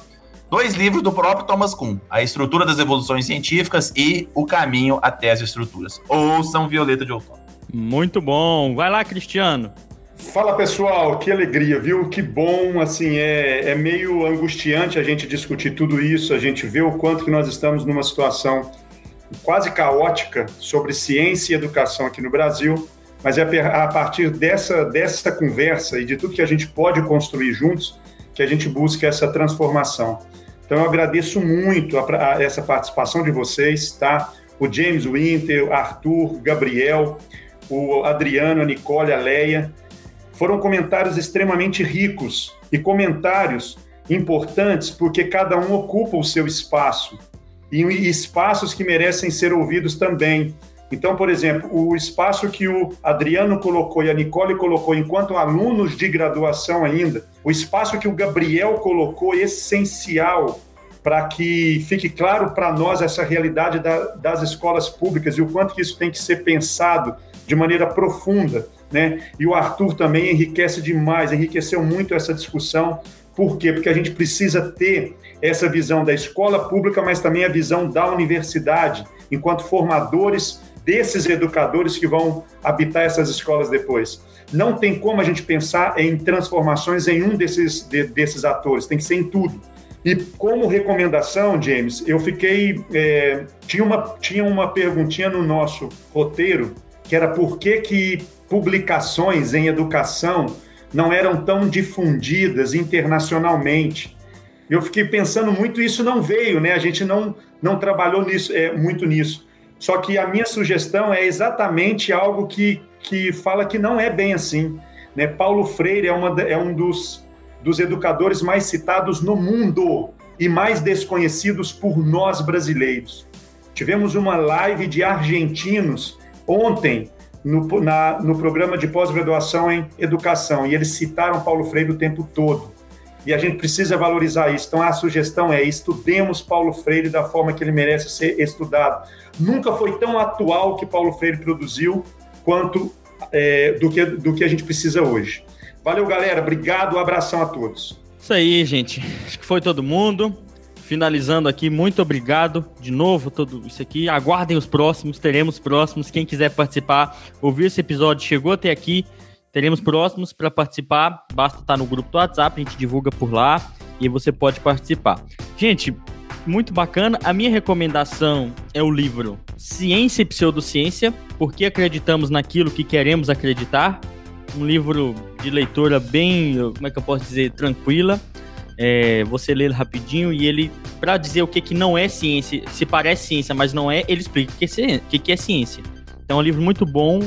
dois livros do próprio Thomas Kuhn, A Estrutura das Revoluções Científicas e O Caminho até as Estruturas. Ouçam Violeta de Outono. Muito bom. Vai lá, Cristiano. Fala pessoal, que alegria, viu? Que bom, assim, é, é meio angustiante a gente discutir tudo isso, a gente vê o quanto que nós estamos numa situação quase caótica sobre ciência e educação aqui no Brasil, mas é a partir dessa, dessa conversa e de tudo que a gente pode construir juntos que a gente busca essa transformação. Então eu agradeço muito a, a essa participação de vocês, tá? O James Winter, Arthur, Gabriel, o Adriano, a Nicole, a Leia. Foram comentários extremamente ricos e comentários importantes porque cada um ocupa o seu espaço e espaços que merecem ser ouvidos também. Então, por exemplo, o espaço que o Adriano colocou e a Nicole colocou enquanto alunos de graduação ainda, o espaço que o Gabriel colocou essencial para que fique claro para nós essa realidade da, das escolas públicas e o quanto que isso tem que ser pensado de maneira profunda, né? E o Arthur também enriquece demais, enriqueceu muito essa discussão. Por quê? Porque a gente precisa ter essa visão da escola pública, mas também a visão da universidade, enquanto formadores desses educadores que vão habitar essas escolas depois. Não tem como a gente pensar em transformações em um desses, de, desses atores, tem que ser em tudo. E como recomendação, James, eu fiquei. É, tinha, uma, tinha uma perguntinha no nosso roteiro, que era por que, que publicações em educação não eram tão difundidas internacionalmente. Eu fiquei pensando muito, isso não veio, né? A gente não, não trabalhou nisso, é, muito nisso. Só que a minha sugestão é exatamente algo que, que fala que não é bem assim. Né? Paulo Freire é, uma, é um dos, dos educadores mais citados no mundo e mais desconhecidos por nós brasileiros. Tivemos uma live de argentinos ontem no, na, no programa de pós-graduação em educação e eles citaram Paulo Freire o tempo todo. E a gente precisa valorizar isso. Então a sugestão é: estudemos Paulo Freire da forma que ele merece ser estudado. Nunca foi tão atual que Paulo Freire produziu quanto é, do, que, do que a gente precisa hoje. Valeu, galera. Obrigado. Um abração a todos. Isso aí, gente. Acho que foi todo mundo. Finalizando aqui, muito obrigado de novo tudo isso aqui. Aguardem os próximos, teremos próximos. Quem quiser participar, ouvir esse episódio, chegou até aqui, teremos próximos para participar. Basta estar no grupo do WhatsApp, a gente divulga por lá e você pode participar. Gente, muito bacana. A minha recomendação é o livro Ciência e Pseudociência, porque acreditamos naquilo que queremos acreditar. Um livro de leitura bem, como é que eu posso dizer, tranquila. É, você lê ele rapidinho e ele, para dizer o que, que não é ciência, se parece ciência, mas não é, ele explica o que, é, que, que é ciência. Então é um livro muito bom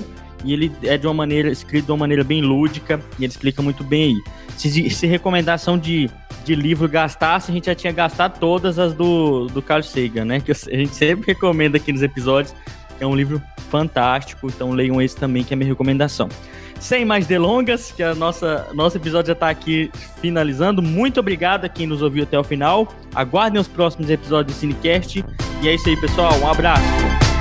e ele é de uma maneira, escrito de uma maneira bem lúdica e ele explica muito bem aí. Se, se recomendação de, de livro gastasse, a gente já tinha gastado todas as do, do Carl Sagan, né? Que a gente sempre recomenda aqui nos episódios. É um livro fantástico, então leiam esse também, que é a minha recomendação. Sem mais delongas, que a nossa nosso episódio já está aqui finalizando. Muito obrigado a quem nos ouviu até o final. Aguardem os próximos episódios do Cinecast. E é isso aí, pessoal. Um abraço.